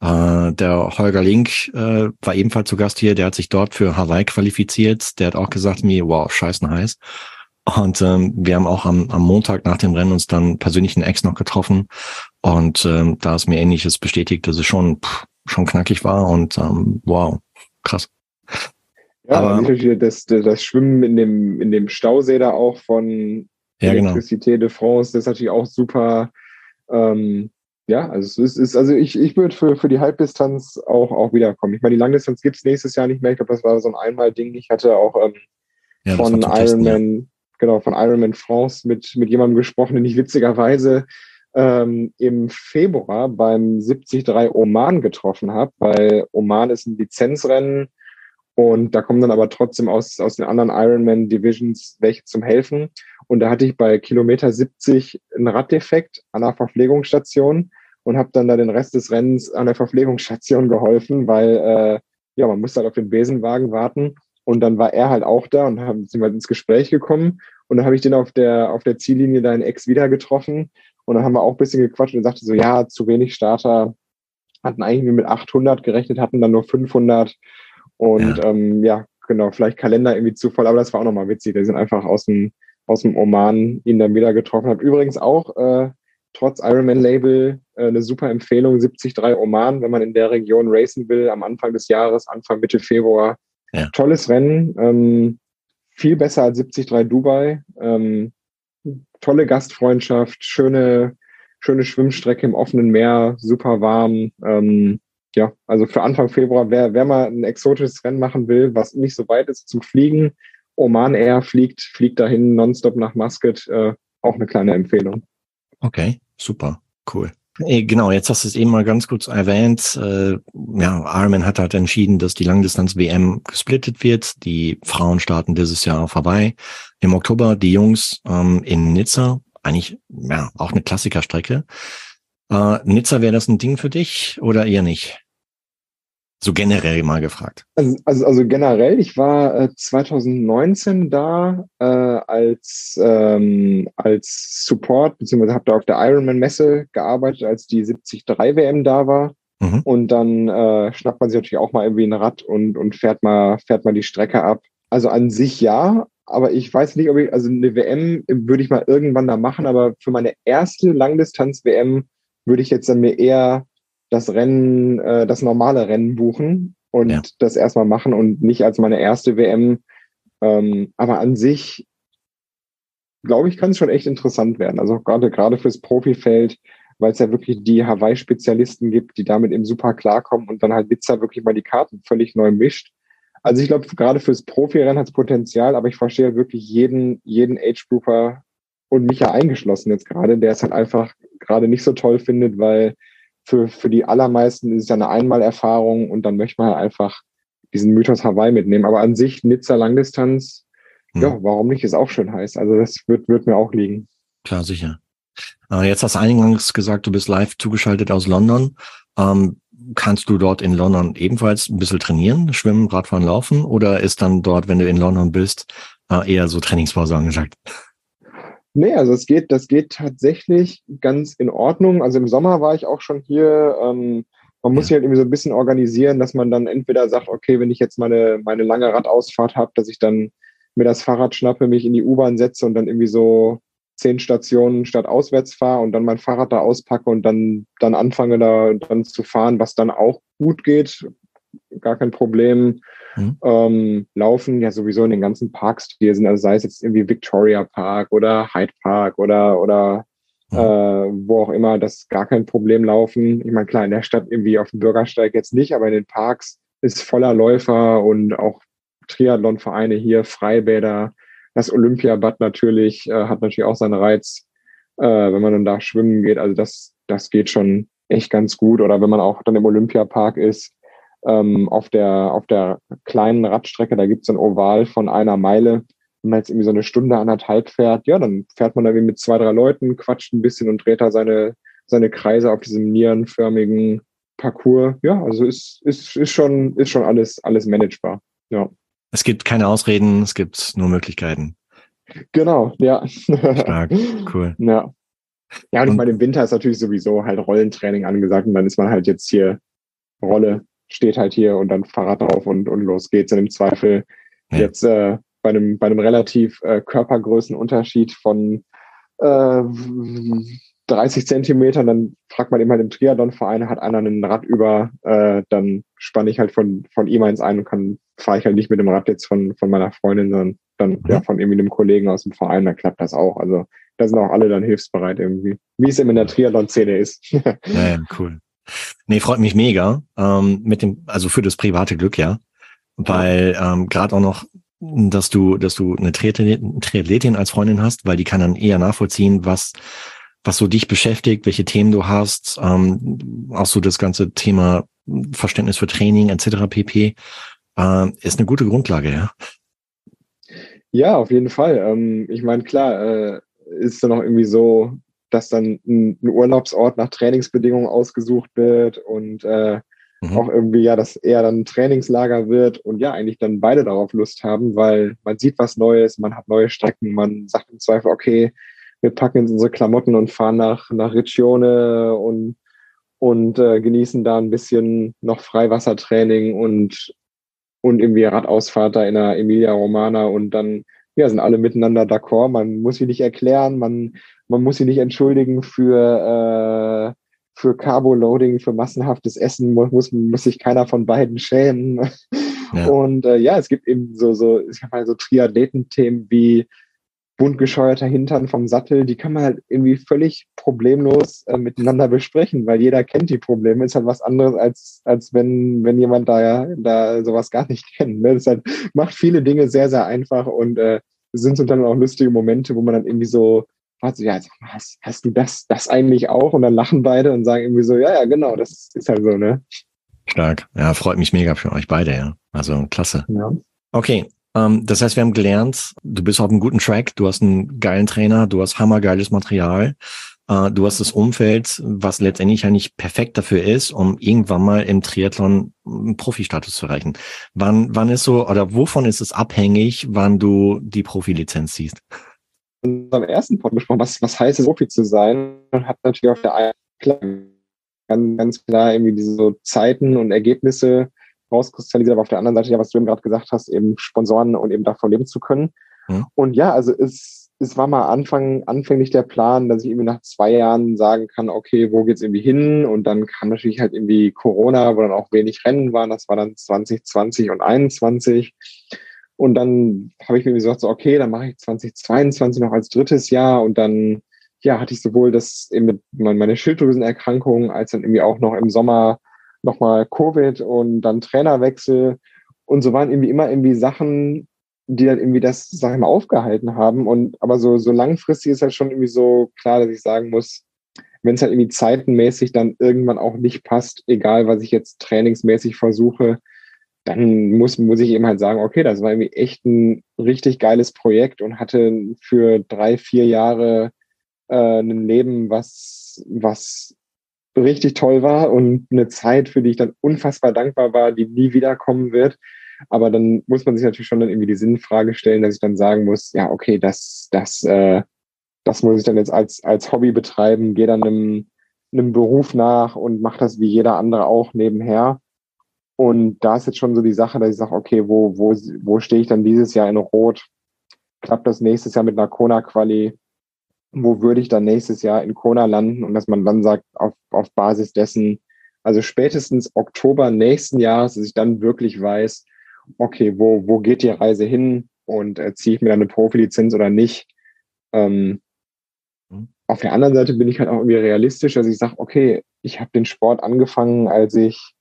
Äh, der Holger Link äh, war ebenfalls zu Gast hier, der hat sich dort für Hawaii qualifiziert. Der hat auch gesagt mir, wow, scheißen heiß. Und ähm, wir haben auch am, am Montag nach dem Rennen uns dann persönlich in Ex noch getroffen. Und ähm, da ist mir ähnliches bestätigt, dass es schon, pff, schon knackig war und ähm, wow, krass. Ja, Aber, das, das Schwimmen in dem, in dem Stausee da auch von ja, genau. Electricité de France, das ist natürlich auch super. Ähm, ja, also es ist, also ich, ich würde für, für die Halbdistanz auch, auch wiederkommen. Ich meine, die Langdistanz gibt es nächstes Jahr nicht mehr. Ich glaube, das war so ein Einmal-Ding. Ich hatte auch ähm, ja, von Ironman, ja. genau, von Ironman France mit, mit jemandem gesprochen, den ich witzigerweise ähm, im Februar beim 73 Oman getroffen habe, weil Oman ist ein Lizenzrennen und da kommen dann aber trotzdem aus, aus den anderen Ironman Divisions welche zum Helfen. Und da hatte ich bei Kilometer 70 einen Raddefekt an der Verpflegungsstation und habe dann da den Rest des Rennens an der Verpflegungsstation geholfen, weil äh, ja, man musste halt auf den Besenwagen warten. Und dann war er halt auch da und haben sind halt ins Gespräch gekommen. Und dann habe ich den auf der, auf der Ziellinie da in Ex wieder getroffen. Und dann haben wir auch ein bisschen gequatscht und sagte so, ja, zu wenig Starter. Hatten eigentlich mit 800 gerechnet, hatten dann nur 500. Und ja, ähm, ja genau, vielleicht Kalender irgendwie zu voll. Aber das war auch nochmal witzig. Wir sind einfach aus dem, aus dem Oman ihn dann wieder getroffen. Habe übrigens auch äh, trotz Ironman-Label äh, eine super Empfehlung, 73 Oman, wenn man in der Region racen will, am Anfang des Jahres, Anfang Mitte Februar. Ja. Tolles Rennen, ähm, viel besser als 73 Dubai. Ähm, tolle Gastfreundschaft, schöne, schöne Schwimmstrecke im offenen Meer, super warm. Ähm, ja, also für Anfang Februar, wer, wer mal ein exotisches Rennen machen will, was nicht so weit ist zum Fliegen, Oman Air fliegt, fliegt dahin nonstop nach Muscat, äh, auch eine kleine Empfehlung. Okay, super, cool. Genau, jetzt hast du es eben mal ganz kurz erwähnt. Äh, ja, Ironman hat halt entschieden, dass die Langdistanz-WM gesplittet wird. Die Frauen starten dieses Jahr Hawaii. Im Oktober die Jungs ähm, in Nizza. Eigentlich ja auch eine Klassikerstrecke. Äh, Nizza, wäre das ein Ding für dich oder eher nicht? So generell mal gefragt. Also, also, also generell, ich war äh, 2019 da äh, als, ähm, als Support, beziehungsweise habe da auf der Ironman-Messe gearbeitet, als die 73 WM da war. Mhm. Und dann äh, schnappt man sich natürlich auch mal irgendwie ein Rad und, und fährt mal, fährt mal die Strecke ab. Also an sich ja, aber ich weiß nicht, ob ich, also eine WM würde ich mal irgendwann da machen, aber für meine erste Langdistanz-WM würde ich jetzt dann mir eher das Rennen, äh, das normale Rennen buchen und ja. das erstmal machen und nicht als meine erste WM. Ähm, aber an sich, glaube ich, kann es schon echt interessant werden. Also gerade gerade fürs Profifeld, weil es ja wirklich die Hawaii-Spezialisten gibt, die damit eben super klarkommen und dann halt Witzer wirklich mal die Karten völlig neu mischt. Also ich glaube, gerade fürs Profirennen hat es Potenzial, aber ich verstehe wirklich jeden, jeden Age-Grouper und mich ja eingeschlossen jetzt gerade, der es halt einfach gerade nicht so toll findet, weil für, für die allermeisten ist es ja eine Einmalerfahrung und dann möchte man halt einfach diesen Mythos Hawaii mitnehmen. Aber an sich Nizza Langdistanz, hm. ja, warum nicht, ist auch schön heiß. Also das wird, wird mir auch liegen. Klar, sicher. Äh, jetzt hast du eingangs gesagt, du bist live zugeschaltet aus London. Ähm, kannst du dort in London ebenfalls ein bisschen trainieren, schwimmen, Radfahren, laufen? Oder ist dann dort, wenn du in London bist, äh, eher so Trainingspause angesagt? Nee, also es geht, das geht tatsächlich ganz in Ordnung. Also im Sommer war ich auch schon hier. Ähm, man muss sich halt irgendwie so ein bisschen organisieren, dass man dann entweder sagt, okay, wenn ich jetzt meine, meine lange Radausfahrt habe, dass ich dann mir das Fahrrad schnappe, mich in die U-Bahn setze und dann irgendwie so zehn Stationen statt auswärts fahre und dann mein Fahrrad da auspacke und dann, dann anfange da dann zu fahren, was dann auch gut geht. Gar kein Problem. Mhm. Ähm, laufen ja sowieso in den ganzen Parks, die hier sind, also sei es jetzt irgendwie Victoria Park oder Hyde Park oder, oder mhm. äh, wo auch immer, das gar kein Problem laufen. Ich meine, klar, in der Stadt irgendwie auf dem Bürgersteig jetzt nicht, aber in den Parks ist voller Läufer und auch Triathlon-Vereine hier, Freibäder. Das Olympiabad natürlich äh, hat natürlich auch seinen Reiz, äh, wenn man dann da schwimmen geht. Also das, das geht schon echt ganz gut. Oder wenn man auch dann im Olympiapark ist, ähm, auf, der, auf der kleinen Radstrecke, da gibt es ein Oval von einer Meile. Wenn man jetzt irgendwie so eine Stunde, anderthalb fährt, ja, dann fährt man da wie mit zwei, drei Leuten, quatscht ein bisschen und dreht da seine, seine Kreise auf diesem nierenförmigen Parcours. Ja, also ist, ist, ist schon, ist schon alles, alles managebar. Ja. Es gibt keine Ausreden, es gibt nur Möglichkeiten. Genau, ja. Stark, cool. Ja. Ja, und, und ich meine, im Winter ist natürlich sowieso halt Rollentraining angesagt und dann ist man halt jetzt hier Rolle steht halt hier und dann Fahrrad drauf und, und los geht's. Und im Zweifel ja. jetzt äh, bei einem, bei einem relativ äh, Körpergrößenunterschied von äh, 30 Zentimetern, dann fragt man eben halt im Triathlon-Verein, hat einer ein Rad über, äh, dann spanne ich halt von, von ihm eins ein und kann, fahre ich halt nicht mit dem Rad jetzt von, von meiner Freundin, sondern dann mhm. ja von irgendwie einem Kollegen aus dem Verein, dann klappt das auch. Also da sind auch alle dann hilfsbereit irgendwie, wie es eben in der Triathlon-Szene ist. ja, cool. Nee, freut mich mega. Ähm, mit dem, also für das private Glück, ja. Weil ähm, gerade auch noch, dass du, dass du eine Triathletin als Freundin hast, weil die kann dann eher nachvollziehen, was, was so dich beschäftigt, welche Themen du hast, ähm, auch so das ganze Thema Verständnis für Training etc. pp. Äh, ist eine gute Grundlage, ja. Ja, auf jeden Fall. Ähm, ich meine, klar, äh, ist dann auch irgendwie so, dass dann ein, ein Urlaubsort nach Trainingsbedingungen ausgesucht wird und äh, mhm. auch irgendwie ja, dass eher dann ein Trainingslager wird und ja, eigentlich dann beide darauf Lust haben, weil man sieht was Neues, man hat neue Strecken, man sagt im Zweifel, okay, wir packen jetzt unsere Klamotten und fahren nach, nach Riccione und, und äh, genießen da ein bisschen noch Freiwassertraining und, und irgendwie Radausfahrt da in der Emilia Romana und dann ja, sind alle miteinander d'accord. Man muss sie nicht erklären, man man muss sie nicht entschuldigen für, äh, für Carbo-Loading, für massenhaftes Essen, muss, muss sich keiner von beiden schämen. Ja. Und äh, ja, es gibt eben so, so, ich sag mal, so Triathleten-Themen wie bunt gescheuerter Hintern vom Sattel, die kann man halt irgendwie völlig problemlos äh, miteinander besprechen, weil jeder kennt die Probleme. Ist halt was anderes, als, als wenn, wenn jemand da ja da sowas gar nicht kennt. Ne? Das halt, macht viele Dinge sehr, sehr einfach und äh, sind so dann auch lustige Momente, wo man dann irgendwie so fragt so, ja, hast, hast du das, das eigentlich auch? Und dann lachen beide und sagen irgendwie so, ja, ja, genau, das ist halt so, ne? Stark. Ja, freut mich mega für euch beide, ja. Also klasse. Ja. Okay. Ähm, das heißt, wir haben gelernt, du bist auf einem guten Track, du hast einen geilen Trainer, du hast hammergeiles Material. Äh, du hast das Umfeld, was letztendlich ja nicht perfekt dafür ist, um irgendwann mal im Triathlon einen Profi-Status zu erreichen. Wann, wann ist so, oder wovon ist es abhängig, wann du die Profilizenz siehst? In unserem ersten Pod besprochen, was, was heißt es, Profi zu sein, und hat natürlich auf der einen ganz, ganz klar irgendwie diese so Zeiten und Ergebnisse rauskristallisiert, aber auf der anderen Seite, ja, was du eben gerade gesagt hast, eben Sponsoren und eben davon leben zu können. Mhm. Und ja, also es, es war mal Anfang, anfänglich der Plan, dass ich irgendwie nach zwei Jahren sagen kann, okay, wo geht's irgendwie hin? Und dann kam natürlich halt irgendwie Corona, wo dann auch wenig Rennen waren. Das war dann 2020 und 21. Und dann habe ich mir gesagt, so, okay, dann mache ich 2022 noch als drittes Jahr und dann ja, hatte ich sowohl das eben meine Schilddrüsenerkrankung als dann irgendwie auch noch im Sommer nochmal Covid und dann Trainerwechsel. Und so waren irgendwie immer irgendwie Sachen, die dann irgendwie das, sag ich mal, aufgehalten haben. Und aber so, so langfristig ist halt schon irgendwie so klar, dass ich sagen muss, wenn es halt irgendwie zeitenmäßig dann irgendwann auch nicht passt, egal was ich jetzt trainingsmäßig versuche, dann muss, muss ich eben halt sagen, okay, das war irgendwie echt ein richtig geiles Projekt und hatte für drei, vier Jahre äh, ein Leben, was, was richtig toll war und eine Zeit, für die ich dann unfassbar dankbar war, die nie wiederkommen wird. Aber dann muss man sich natürlich schon dann irgendwie die Sinnfrage stellen, dass ich dann sagen muss, ja, okay, das, das, äh, das muss ich dann jetzt als, als Hobby betreiben, gehe dann einem, einem Beruf nach und mache das wie jeder andere auch nebenher. Und da ist jetzt schon so die Sache, dass ich sage, okay, wo, wo, wo stehe ich dann dieses Jahr in Rot? Klappt das nächstes Jahr mit einer Kona-Quali? Wo würde ich dann nächstes Jahr in Kona landen und dass man dann sagt, auf, auf Basis dessen, also spätestens Oktober nächsten Jahres, dass ich dann wirklich weiß, okay, wo, wo geht die Reise hin und äh, ziehe ich mir dann eine Profilizenz oder nicht. Ähm, mhm. Auf der anderen Seite bin ich halt auch irgendwie realistisch, dass ich sage, okay, ich habe den Sport angefangen, als ich,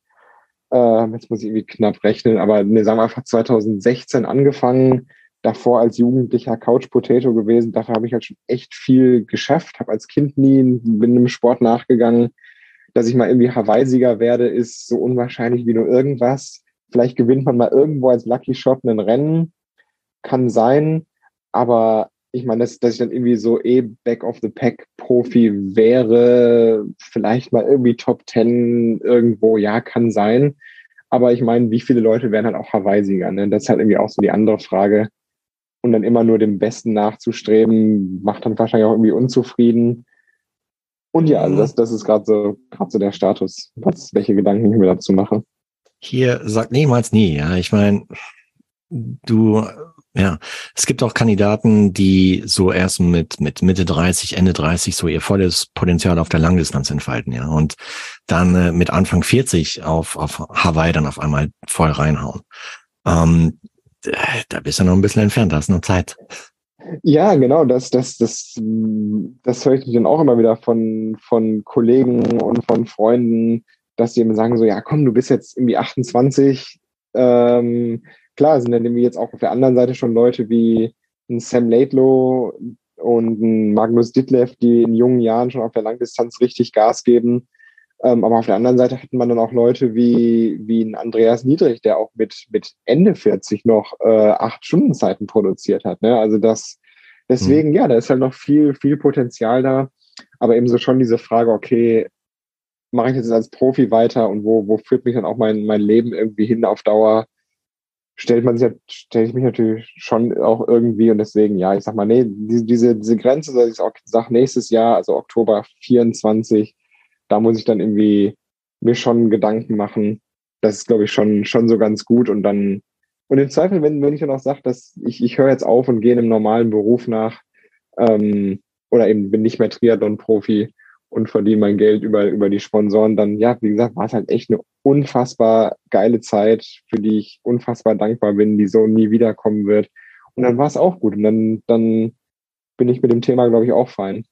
äh, jetzt muss ich irgendwie knapp rechnen, aber ne, sagen wir einfach 2016 angefangen, davor als Jugendlicher Couch Potato gewesen. Dafür habe ich halt schon echt viel geschafft, habe als Kind nie, bin im Sport nachgegangen. Dass ich mal irgendwie Hawaii-Sieger werde, ist so unwahrscheinlich wie nur irgendwas. Vielleicht gewinnt man mal irgendwo als Lucky Shot ein Rennen. Kann sein. Aber ich meine, dass, dass ich dann irgendwie so eh Back of the Pack Profi wäre, vielleicht mal irgendwie Top Ten irgendwo, ja, kann sein. Aber ich meine, wie viele Leute werden halt auch Hawaii-Sieger? Ne? Das ist halt irgendwie auch so die andere Frage und dann immer nur dem Besten nachzustreben, macht dann wahrscheinlich auch irgendwie unzufrieden. Und ja, also das, das ist gerade so, gerade so der Status, was, welche Gedanken ich mir dazu mache. Hier sagt niemals nie, ja. Ich meine, du, ja, es gibt auch Kandidaten, die so erst mit, mit Mitte 30, Ende 30 so ihr volles Potenzial auf der Langdistanz entfalten, ja. Und dann äh, mit Anfang 40 auf, auf Hawaii dann auf einmal voll reinhauen. Ähm, da bist du noch ein bisschen entfernt, da hast noch Zeit. Ja, genau, das, das, das, das höre ich dann auch immer wieder von, von Kollegen und von Freunden, dass die immer sagen so, ja komm, du bist jetzt irgendwie 28. Ähm, klar, sind dann irgendwie jetzt auch auf der anderen Seite schon Leute wie ein Sam Laidlow und ein Magnus Ditlev, die in jungen Jahren schon auf der Langdistanz richtig Gas geben. Ähm, aber auf der anderen Seite hatten man dann auch Leute wie, wie ein Andreas Niedrig, der auch mit, mit Ende 40 noch äh, acht Stundenzeiten produziert hat. Ne? Also das, deswegen, mhm. ja, da ist halt noch viel, viel Potenzial da. Aber ebenso schon diese Frage, okay, mache ich jetzt als Profi weiter und wo, wo führt mich dann auch mein, mein Leben irgendwie hin auf Dauer? Stellt man sich, stelle ich mich natürlich schon auch irgendwie und deswegen, ja, ich sag mal, nee, diese, diese, Grenze, dass ich auch sage, nächstes Jahr, also Oktober 24, da muss ich dann irgendwie mir schon Gedanken machen. Das ist, glaube ich, schon, schon so ganz gut. Und dann, und im Zweifel, wenn, wenn ich dann auch sage, dass ich, ich höre jetzt auf und gehe einem normalen Beruf nach, ähm, oder eben bin nicht mehr Triathlon-Profi und verdiene mein Geld über, über die Sponsoren, dann, ja, wie gesagt, war es halt echt eine unfassbar geile Zeit, für die ich unfassbar dankbar bin, die so nie wiederkommen wird. Und dann war es auch gut. Und dann, dann bin ich mit dem Thema, glaube ich, auch fein.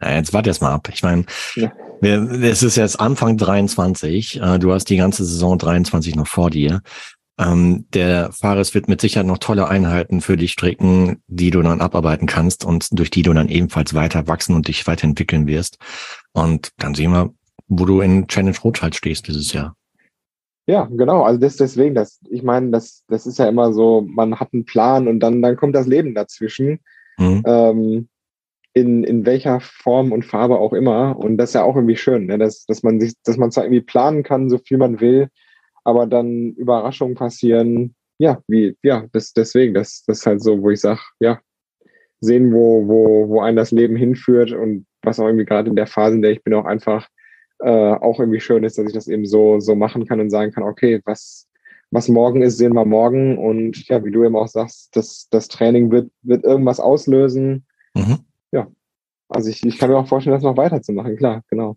Ja, jetzt warte erst mal ab. Ich meine, ja. es ist jetzt Anfang 23. Äh, du hast die ganze Saison 23 noch vor dir. Ähm, der Fares wird mit Sicherheit noch tolle Einheiten für dich stricken, die du dann abarbeiten kannst und durch die du dann ebenfalls weiter wachsen und dich weiterentwickeln wirst. Und dann sehen wir, wo du in Challenge Rotschalt stehst dieses Jahr. Ja, genau. Also das, deswegen, das, ich meine, das, das ist ja immer so, man hat einen Plan und dann, dann kommt das Leben dazwischen. Mhm. Ähm, in, in welcher Form und Farbe auch immer. Und das ist ja auch irgendwie schön, ne? dass, dass man sich, dass man zwar irgendwie planen kann, so viel man will, aber dann Überraschungen passieren. Ja, wie, ja, das, deswegen, das, das ist halt so, wo ich sage, ja, sehen, wo, wo, wo einen das Leben hinführt und was auch irgendwie gerade in der Phase, in der ich bin, auch einfach äh, auch irgendwie schön ist, dass ich das eben so, so machen kann und sagen kann, okay, was, was morgen ist, sehen wir morgen. Und ja, wie du eben auch sagst, das, das Training wird, wird irgendwas auslösen. Mhm. Also ich, ich kann mir auch vorstellen, das noch weiterzumachen, klar, genau.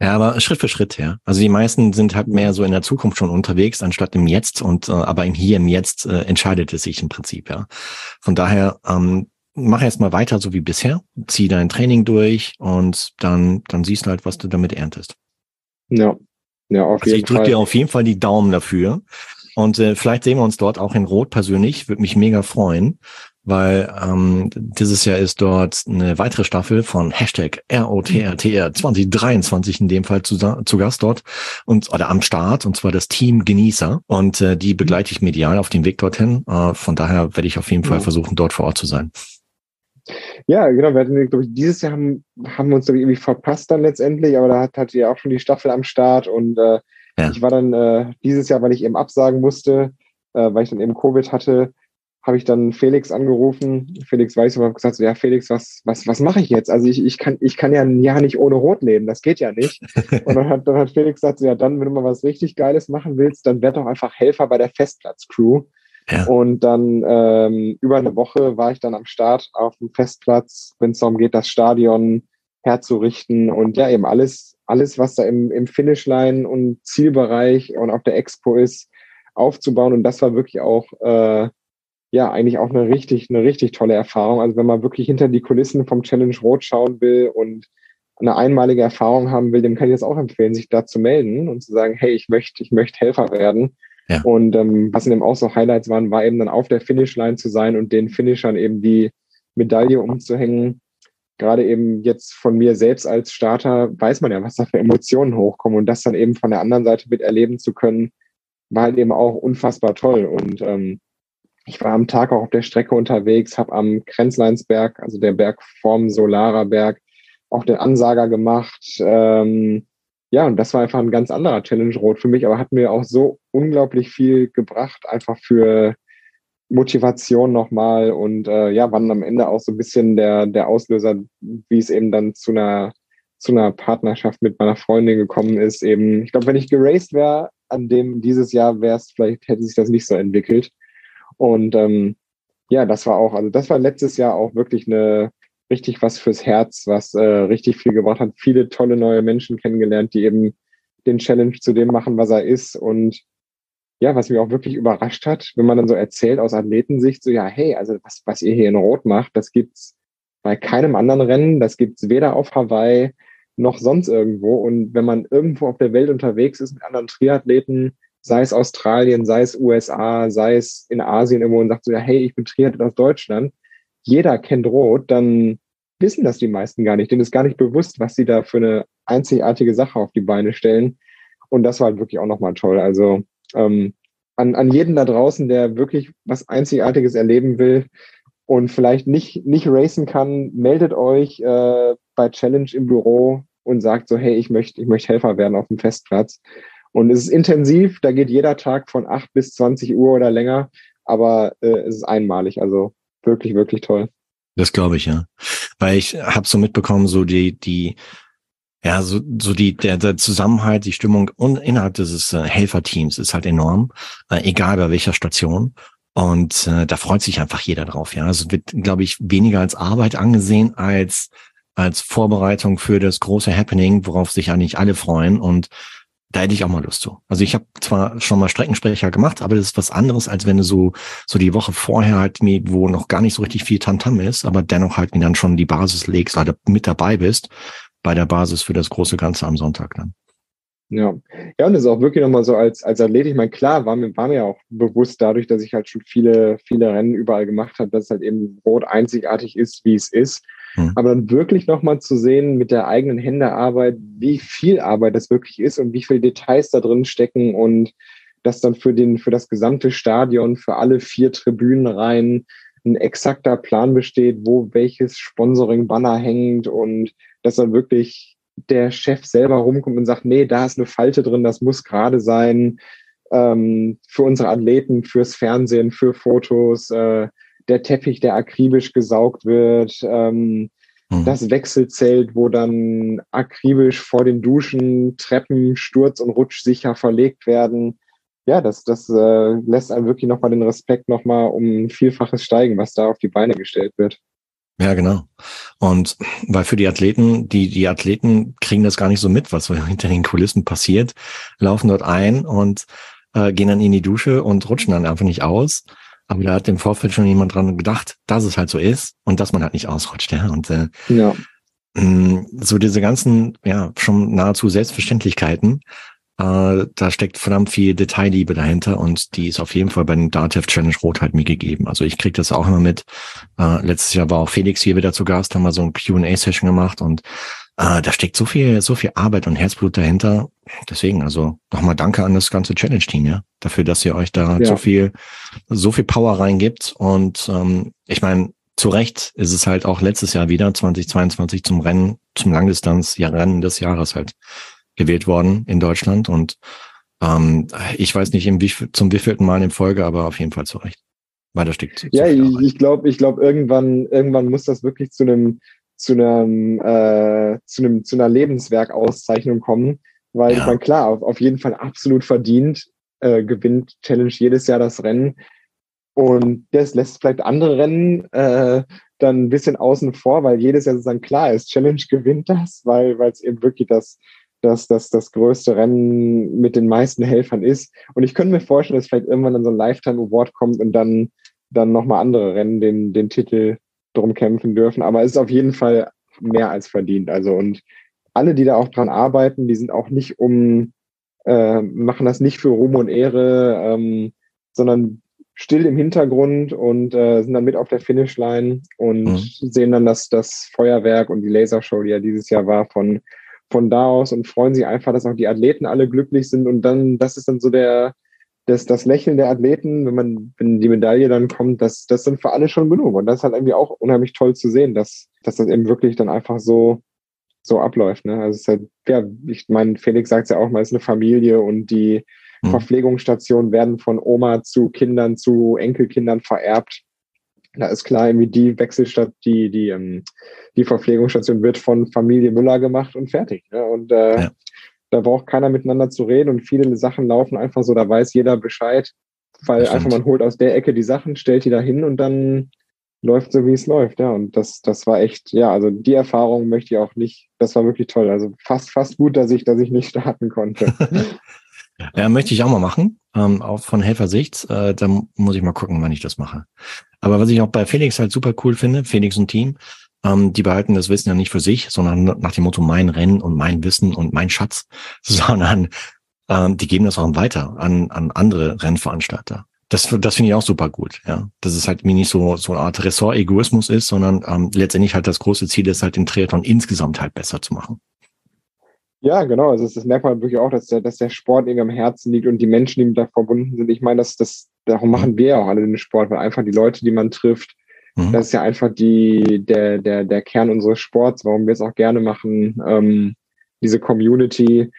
Ja, aber Schritt für Schritt, ja. Also die meisten sind halt mehr so in der Zukunft schon unterwegs, anstatt im Jetzt und äh, aber im Hier im Jetzt äh, entscheidet es sich im Prinzip, ja. Von daher, ähm, mach jetzt mal weiter so wie bisher, zieh dein Training durch und dann, dann siehst du halt, was du damit erntest. Ja, ja, auf also jeden ich drücke dir auf jeden Fall die Daumen dafür. Und äh, vielleicht sehen wir uns dort auch in Rot persönlich. Würde mich mega freuen weil ähm, dieses Jahr ist dort eine weitere Staffel von Hashtag ROTRTR 2023 in dem Fall zu, zu Gast dort und oder am Start und zwar das Team Genießer und äh, die begleite ich medial auf dem Weg dorthin. Äh, von daher werde ich auf jeden Fall versuchen, dort vor Ort zu sein. Ja, genau. Wir hatten, glaube ich, dieses Jahr haben, haben wir uns irgendwie verpasst dann letztendlich, aber da hat, hatte ja auch schon die Staffel am Start und äh, ja. ich war dann äh, dieses Jahr, weil ich eben absagen musste, äh, weil ich dann eben Covid hatte, habe ich dann Felix angerufen. Felix weiß und habe gesagt, so, ja, Felix, was, was, was mache ich jetzt? Also ich, ich, kann, ich kann ja ein Jahr nicht ohne Rot leben, das geht ja nicht. Und dann hat, dann hat Felix gesagt, so, ja, dann, wenn du mal was richtig Geiles machen willst, dann werd doch einfach Helfer bei der Festplatz-Crew. Ja. Und dann ähm, über eine Woche war ich dann am Start auf dem Festplatz, wenn es darum geht, das Stadion herzurichten und ja, eben alles, alles, was da im, im Finishline und Zielbereich und auf der Expo ist, aufzubauen. Und das war wirklich auch äh, ja eigentlich auch eine richtig, eine richtig tolle Erfahrung. Also wenn man wirklich hinter die Kulissen vom Challenge Rot schauen will und eine einmalige Erfahrung haben will, dem kann ich das auch empfehlen, sich da zu melden und zu sagen, hey, ich möchte, ich möchte Helfer werden. Ja. Und ähm, was in dem auch so Highlights waren, war eben dann auf der Finishline zu sein und den Finishern eben die Medaille umzuhängen. Gerade eben jetzt von mir selbst als Starter weiß man ja, was da für Emotionen hochkommen und das dann eben von der anderen Seite mit erleben zu können, war halt eben auch unfassbar toll. Und ähm, ich war am Tag auch auf der Strecke unterwegs, habe am Grenzleinsberg, also der Berg vorm Solarer Berg, auch den Ansager gemacht. Ähm, ja, und das war einfach ein ganz anderer Challenge Rot für mich, aber hat mir auch so unglaublich viel gebracht, einfach für Motivation nochmal und äh, ja, wann am Ende auch so ein bisschen der, der Auslöser, wie es eben dann zu einer, zu einer Partnerschaft mit meiner Freundin gekommen ist. Eben, ich glaube, wenn ich geraced wäre, an dem dieses Jahr wäre es, vielleicht hätte sich das nicht so entwickelt. Und ähm, ja, das war auch, also das war letztes Jahr auch wirklich eine richtig was fürs Herz, was äh, richtig viel gebracht hat. Viele tolle neue Menschen kennengelernt, die eben den Challenge zu dem machen, was er ist. Und ja, was mich auch wirklich überrascht hat, wenn man dann so erzählt aus Athletensicht, so ja, hey, also was, was ihr hier in Rot macht, das gibt's bei keinem anderen Rennen, das gibt's weder auf Hawaii noch sonst irgendwo. Und wenn man irgendwo auf der Welt unterwegs ist mit anderen Triathleten, sei es Australien, sei es USA, sei es in Asien irgendwo und sagt so, ja, hey, ich bin Triathlet aus Deutschland, jeder kennt Rot, dann wissen das die meisten gar nicht. Denen ist gar nicht bewusst, was sie da für eine einzigartige Sache auf die Beine stellen. Und das war halt wirklich auch nochmal toll. Also ähm, an, an jeden da draußen, der wirklich was Einzigartiges erleben will und vielleicht nicht, nicht racen kann, meldet euch äh, bei Challenge im Büro und sagt so, hey, ich möchte, ich möchte Helfer werden auf dem Festplatz. Und es ist intensiv, da geht jeder Tag von 8 bis 20 Uhr oder länger, aber äh, es ist einmalig, also wirklich, wirklich toll. Das glaube ich, ja. Weil ich habe so mitbekommen, so die, die, ja, so, so die, der, der Zusammenhalt, die Stimmung und innerhalb dieses äh, Helferteams ist halt enorm, äh, egal bei welcher Station. Und äh, da freut sich einfach jeder drauf, ja. Also wird, glaube ich, weniger als Arbeit angesehen als als Vorbereitung für das große Happening, worauf sich eigentlich alle freuen. Und da hätte ich auch mal Lust zu. Also ich habe zwar schon mal Streckensprecher gemacht, aber das ist was anderes, als wenn du so so die Woche vorher halt wo noch gar nicht so richtig viel Tantam ist, aber dennoch halt mir dann schon die Basis legst, oder mit dabei bist bei der Basis für das große Ganze am Sonntag dann. Ja, ja, und das ist auch wirklich nochmal so als, als Athlet, ich meine, klar, war mir, war mir auch bewusst dadurch, dass ich halt schon viele, viele Rennen überall gemacht habe, dass es halt eben Rot einzigartig ist, wie es ist. Mhm. Aber dann wirklich nochmal zu sehen mit der eigenen Händearbeit, wie viel Arbeit das wirklich ist und wie viele Details da drin stecken und das dann für den, für das gesamte Stadion, für alle vier Tribünen rein, ein exakter Plan besteht, wo welches Sponsoring-Banner hängt und dass dann wirklich der Chef selber rumkommt und sagt, nee, da ist eine Falte drin, das muss gerade sein. Ähm, für unsere Athleten, fürs Fernsehen, für Fotos, äh, der Teppich, der akribisch gesaugt wird, ähm, mhm. das Wechselzelt, wo dann akribisch vor den Duschen Treppen sturz- und rutschsicher verlegt werden. Ja, das, das äh, lässt einem wirklich nochmal den Respekt nochmal um ein Vielfaches steigen, was da auf die Beine gestellt wird. Ja, genau. Und weil für die Athleten, die, die Athleten kriegen das gar nicht so mit, was hinter den Kulissen passiert, laufen dort ein und äh, gehen dann in die Dusche und rutschen dann einfach nicht aus. Aber da hat im Vorfeld schon jemand dran gedacht, dass es halt so ist und dass man halt nicht ausrutscht. Ja? Und äh, ja. mm, so diese ganzen, ja, schon nahezu Selbstverständlichkeiten, äh, da steckt verdammt viel Detailliebe dahinter und die ist auf jeden Fall bei den Datev Challenge Rot halt mir gegeben. Also ich krieg das auch immer mit. Äh, letztes Jahr war auch Felix hier wieder zu Gast, haben wir so ein Q&A-Session gemacht und äh, da steckt so viel, so viel Arbeit und Herzblut dahinter. Deswegen, also nochmal danke an das ganze Challenge-Team, ja, dafür, dass ihr euch da ja. so viel, so viel Power reingibt. Und ähm, ich meine, zu Recht ist es halt auch letztes Jahr wieder, 2022, zum Rennen, zum Langdistanz, ja, Rennen des Jahres halt gewählt worden in Deutschland. Und ähm, ich weiß nicht, im wie, zum wievielten Mal in Folge, aber auf jeden Fall zu Recht. Weil da steckt. Ja, ich, ich glaube, ich glaube, irgendwann, irgendwann muss das wirklich zu einem, zu einem, äh, zu einem, zu einer Lebenswerkauszeichnung kommen. Weil ja. ich meine, klar, auf, auf jeden Fall absolut verdient, äh, gewinnt Challenge jedes Jahr das Rennen. Und das lässt vielleicht andere Rennen äh, dann ein bisschen außen vor, weil jedes Jahr sozusagen klar ist, Challenge gewinnt das, weil es eben wirklich das, dass das das größte Rennen mit den meisten Helfern ist. Und ich könnte mir vorstellen, dass vielleicht irgendwann dann so ein Lifetime Award kommt und dann, dann nochmal andere Rennen den, den Titel drum kämpfen dürfen. Aber es ist auf jeden Fall mehr als verdient. Also und alle, die da auch dran arbeiten, die sind auch nicht um, äh, machen das nicht für Ruhm und Ehre, ähm, sondern still im Hintergrund und äh, sind dann mit auf der Finishline und mhm. sehen dann das, das Feuerwerk und die Lasershow, die ja dieses Jahr war, von von da aus und freuen sich einfach, dass auch die Athleten alle glücklich sind. Und dann, das ist dann so der, das, das Lächeln der Athleten, wenn man, wenn die Medaille dann kommt, das, das sind für alle schon genug. Und das ist halt irgendwie auch unheimlich toll zu sehen, dass, dass das eben wirklich dann einfach so, so abläuft. Ne? Also es ist halt, ja, ich meine, Felix sagt es ja auch mal, es ist eine Familie und die mhm. Verpflegungsstationen werden von Oma zu Kindern zu Enkelkindern vererbt da ist klar, irgendwie die Wechselstadt, die, die, ähm, die Verpflegungsstation wird von Familie Müller gemacht und fertig. Ne? Und äh, ja. da braucht keiner miteinander zu reden und viele Sachen laufen einfach so, da weiß jeder Bescheid, weil einfach man holt aus der Ecke die Sachen, stellt die da hin und dann läuft so, wie es läuft. Ja, und das, das war echt, ja, also die Erfahrung möchte ich auch nicht, das war wirklich toll. Also fast, fast gut, dass ich, dass ich nicht starten konnte. Ja, möchte ich auch mal machen, ähm, auch von Helfersicht. Äh, da muss ich mal gucken, wann ich das mache. Aber was ich auch bei Felix halt super cool finde, Felix und Team, ähm, die behalten das Wissen ja nicht für sich, sondern nach dem Motto mein Rennen und mein Wissen und mein Schatz, sondern ähm, die geben das auch weiter an, an andere Rennveranstalter. Das, das finde ich auch super gut, ja. Dass es halt mir nicht so, so eine Art Ressort-Egoismus ist, sondern ähm, letztendlich halt das große Ziel ist, halt den Triathlon insgesamt halt besser zu machen. Ja, genau. Also das merkt man wirklich auch, dass der, dass der Sport irgendwie am Herzen liegt und die Menschen, die da verbunden sind. Ich meine, das, das, darum machen wir ja auch alle den Sport, weil einfach die Leute, die man trifft, mhm. das ist ja einfach die, der, der, der Kern unseres Sports, warum wir es auch gerne machen, ähm, diese Community.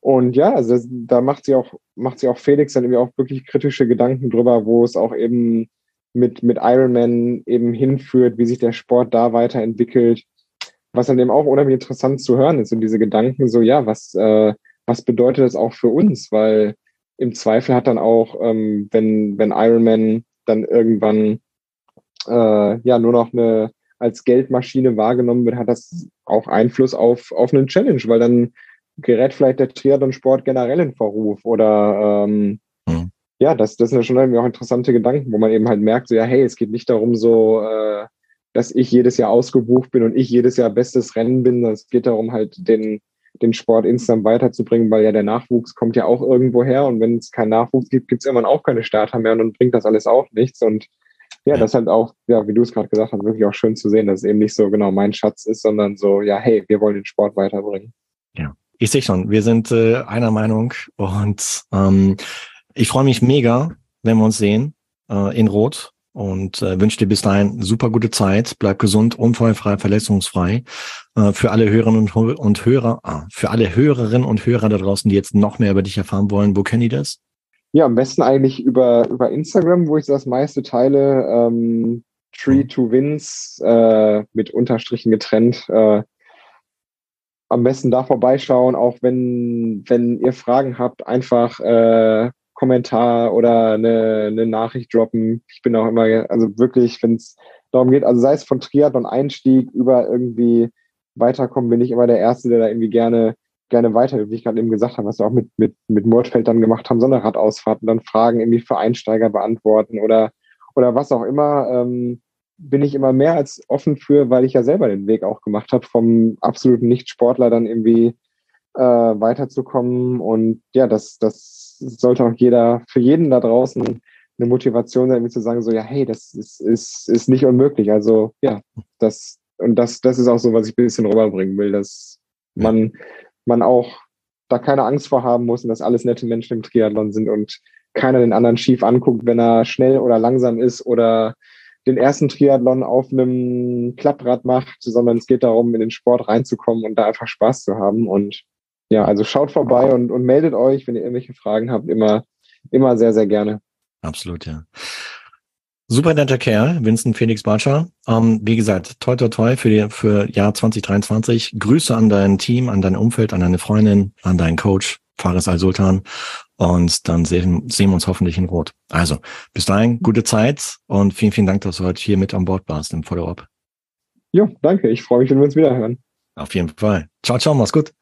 Und ja, also das, da macht sie auch, macht sie auch Felix dann irgendwie auch wirklich kritische Gedanken drüber, wo es auch eben mit, mit Ironman eben hinführt, wie sich der Sport da weiterentwickelt was dann eben auch unheimlich interessant zu hören ist und diese Gedanken so, ja, was, äh, was bedeutet das auch für uns? Weil im Zweifel hat dann auch, ähm, wenn, wenn Iron Man dann irgendwann äh, ja nur noch eine als Geldmaschine wahrgenommen wird, hat das auch Einfluss auf, auf einen Challenge, weil dann gerät vielleicht der Triathlon-Sport generell in Verruf oder ähm, mhm. ja, das, das sind ja schon irgendwie auch interessante Gedanken, wo man eben halt merkt, so ja, hey, es geht nicht darum, so äh, dass ich jedes Jahr ausgebucht bin und ich jedes Jahr bestes Rennen bin. Es geht darum, halt den, den Sport insgesamt weiterzubringen, weil ja der Nachwuchs kommt ja auch irgendwo her und wenn es keinen Nachwuchs gibt, gibt es irgendwann auch keine Starter mehr und dann bringt das alles auch nichts. Und ja, das ist halt auch, ja, wie du es gerade gesagt hast, wirklich auch schön zu sehen, dass es eben nicht so genau mein Schatz ist, sondern so, ja, hey, wir wollen den Sport weiterbringen. Ja, ich sehe schon, wir sind äh, einer Meinung und ähm, ich freue mich mega, wenn wir uns sehen äh, in Rot und äh, wünsche dir bis dahin super gute Zeit. Bleib gesund, unfallfrei, verletzungsfrei. Äh, für alle Hörerinnen und, und Hörer, ah, für alle Hörerinnen und Hörer da draußen, die jetzt noch mehr über dich erfahren wollen, wo kennen die das? Ja, am besten eigentlich über, über Instagram, wo ich das meiste teile. Ähm, Tree mhm. to Wins äh, mit Unterstrichen getrennt. Äh, am besten da vorbeischauen, auch wenn, wenn ihr Fragen habt, einfach äh, Kommentar oder eine, eine Nachricht droppen. Ich bin auch immer, also wirklich, wenn es darum geht, also sei es von Triathlon-Einstieg über irgendwie weiterkommen, bin ich immer der Erste, der da irgendwie gerne, gerne weiter, wie ich gerade eben gesagt habe, was wir auch mit, mit, mit Murtfeld dann gemacht haben, so eine Radausfahrt und dann Fragen irgendwie für Einsteiger beantworten oder, oder was auch immer. Ähm, bin ich immer mehr als offen für, weil ich ja selber den Weg auch gemacht habe, vom absoluten Nicht-Sportler dann irgendwie äh, weiterzukommen. Und ja, das, das sollte auch jeder, für jeden da draußen eine Motivation sein, zu sagen, so, ja, hey, das ist, ist, ist nicht unmöglich. Also ja, das, und das, das ist auch so, was ich ein bisschen rüberbringen will, dass man, man auch da keine Angst vor haben muss und dass alles nette Menschen im Triathlon sind und keiner den anderen schief anguckt, wenn er schnell oder langsam ist oder den ersten Triathlon auf einem Klapprad macht, sondern es geht darum, in den Sport reinzukommen und da einfach Spaß zu haben. Und ja, also schaut vorbei und, und meldet euch, wenn ihr irgendwelche Fragen habt, immer, immer sehr, sehr gerne. Absolut, ja. Super netter Kerl, Vincent Felix Bartscher. Ähm, wie gesagt, toi toi toi für, die, für Jahr 2023. Grüße an dein Team, an dein Umfeld, an deine Freundin, an deinen Coach, Fares Al-Sultan. Und dann sehen, sehen wir uns hoffentlich in Rot. Also, bis dahin, gute Zeit und vielen, vielen Dank, dass du heute hier mit an Bord warst im Follow-up. Jo, danke. Ich freue mich, wenn wir uns wieder hören. Auf jeden Fall. Ciao, ciao, mach's gut.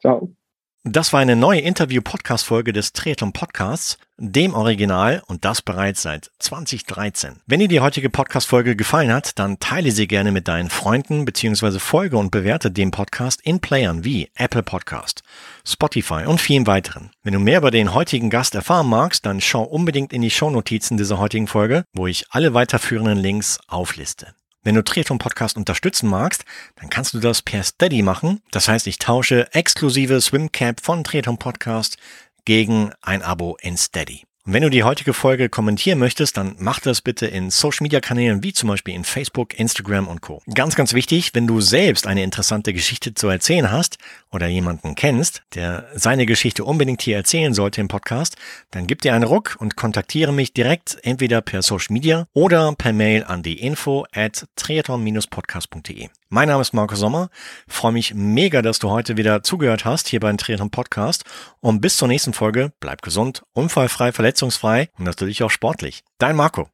Ciao. Das war eine neue Interview-Podcast-Folge des Triathlon Podcasts, dem Original und das bereits seit 2013. Wenn dir die heutige Podcast-Folge gefallen hat, dann teile sie gerne mit deinen Freunden bzw. folge und bewerte den Podcast in Playern wie Apple Podcast, Spotify und vielen weiteren. Wenn du mehr über den heutigen Gast erfahren magst, dann schau unbedingt in die Shownotizen dieser heutigen Folge, wo ich alle weiterführenden Links aufliste. Wenn du Triathlon Podcast unterstützen magst, dann kannst du das per Steady machen. Das heißt, ich tausche exklusive Swimcap von Triathlon Podcast gegen ein Abo in Steady. Und wenn du die heutige Folge kommentieren möchtest, dann mach das bitte in Social Media Kanälen wie zum Beispiel in Facebook, Instagram und Co. Ganz, ganz wichtig, wenn du selbst eine interessante Geschichte zu erzählen hast oder jemanden kennst, der seine Geschichte unbedingt hier erzählen sollte im Podcast, dann gib dir einen Ruck und kontaktiere mich direkt entweder per Social Media oder per Mail an die info at triathlon-podcast.de. Mein Name ist Marco Sommer. freue mich mega, dass du heute wieder zugehört hast hier beim Triathlon Podcast und bis zur nächsten Folge bleib gesund, unfallfrei, verletzungsfrei und natürlich auch sportlich. Dein Marco.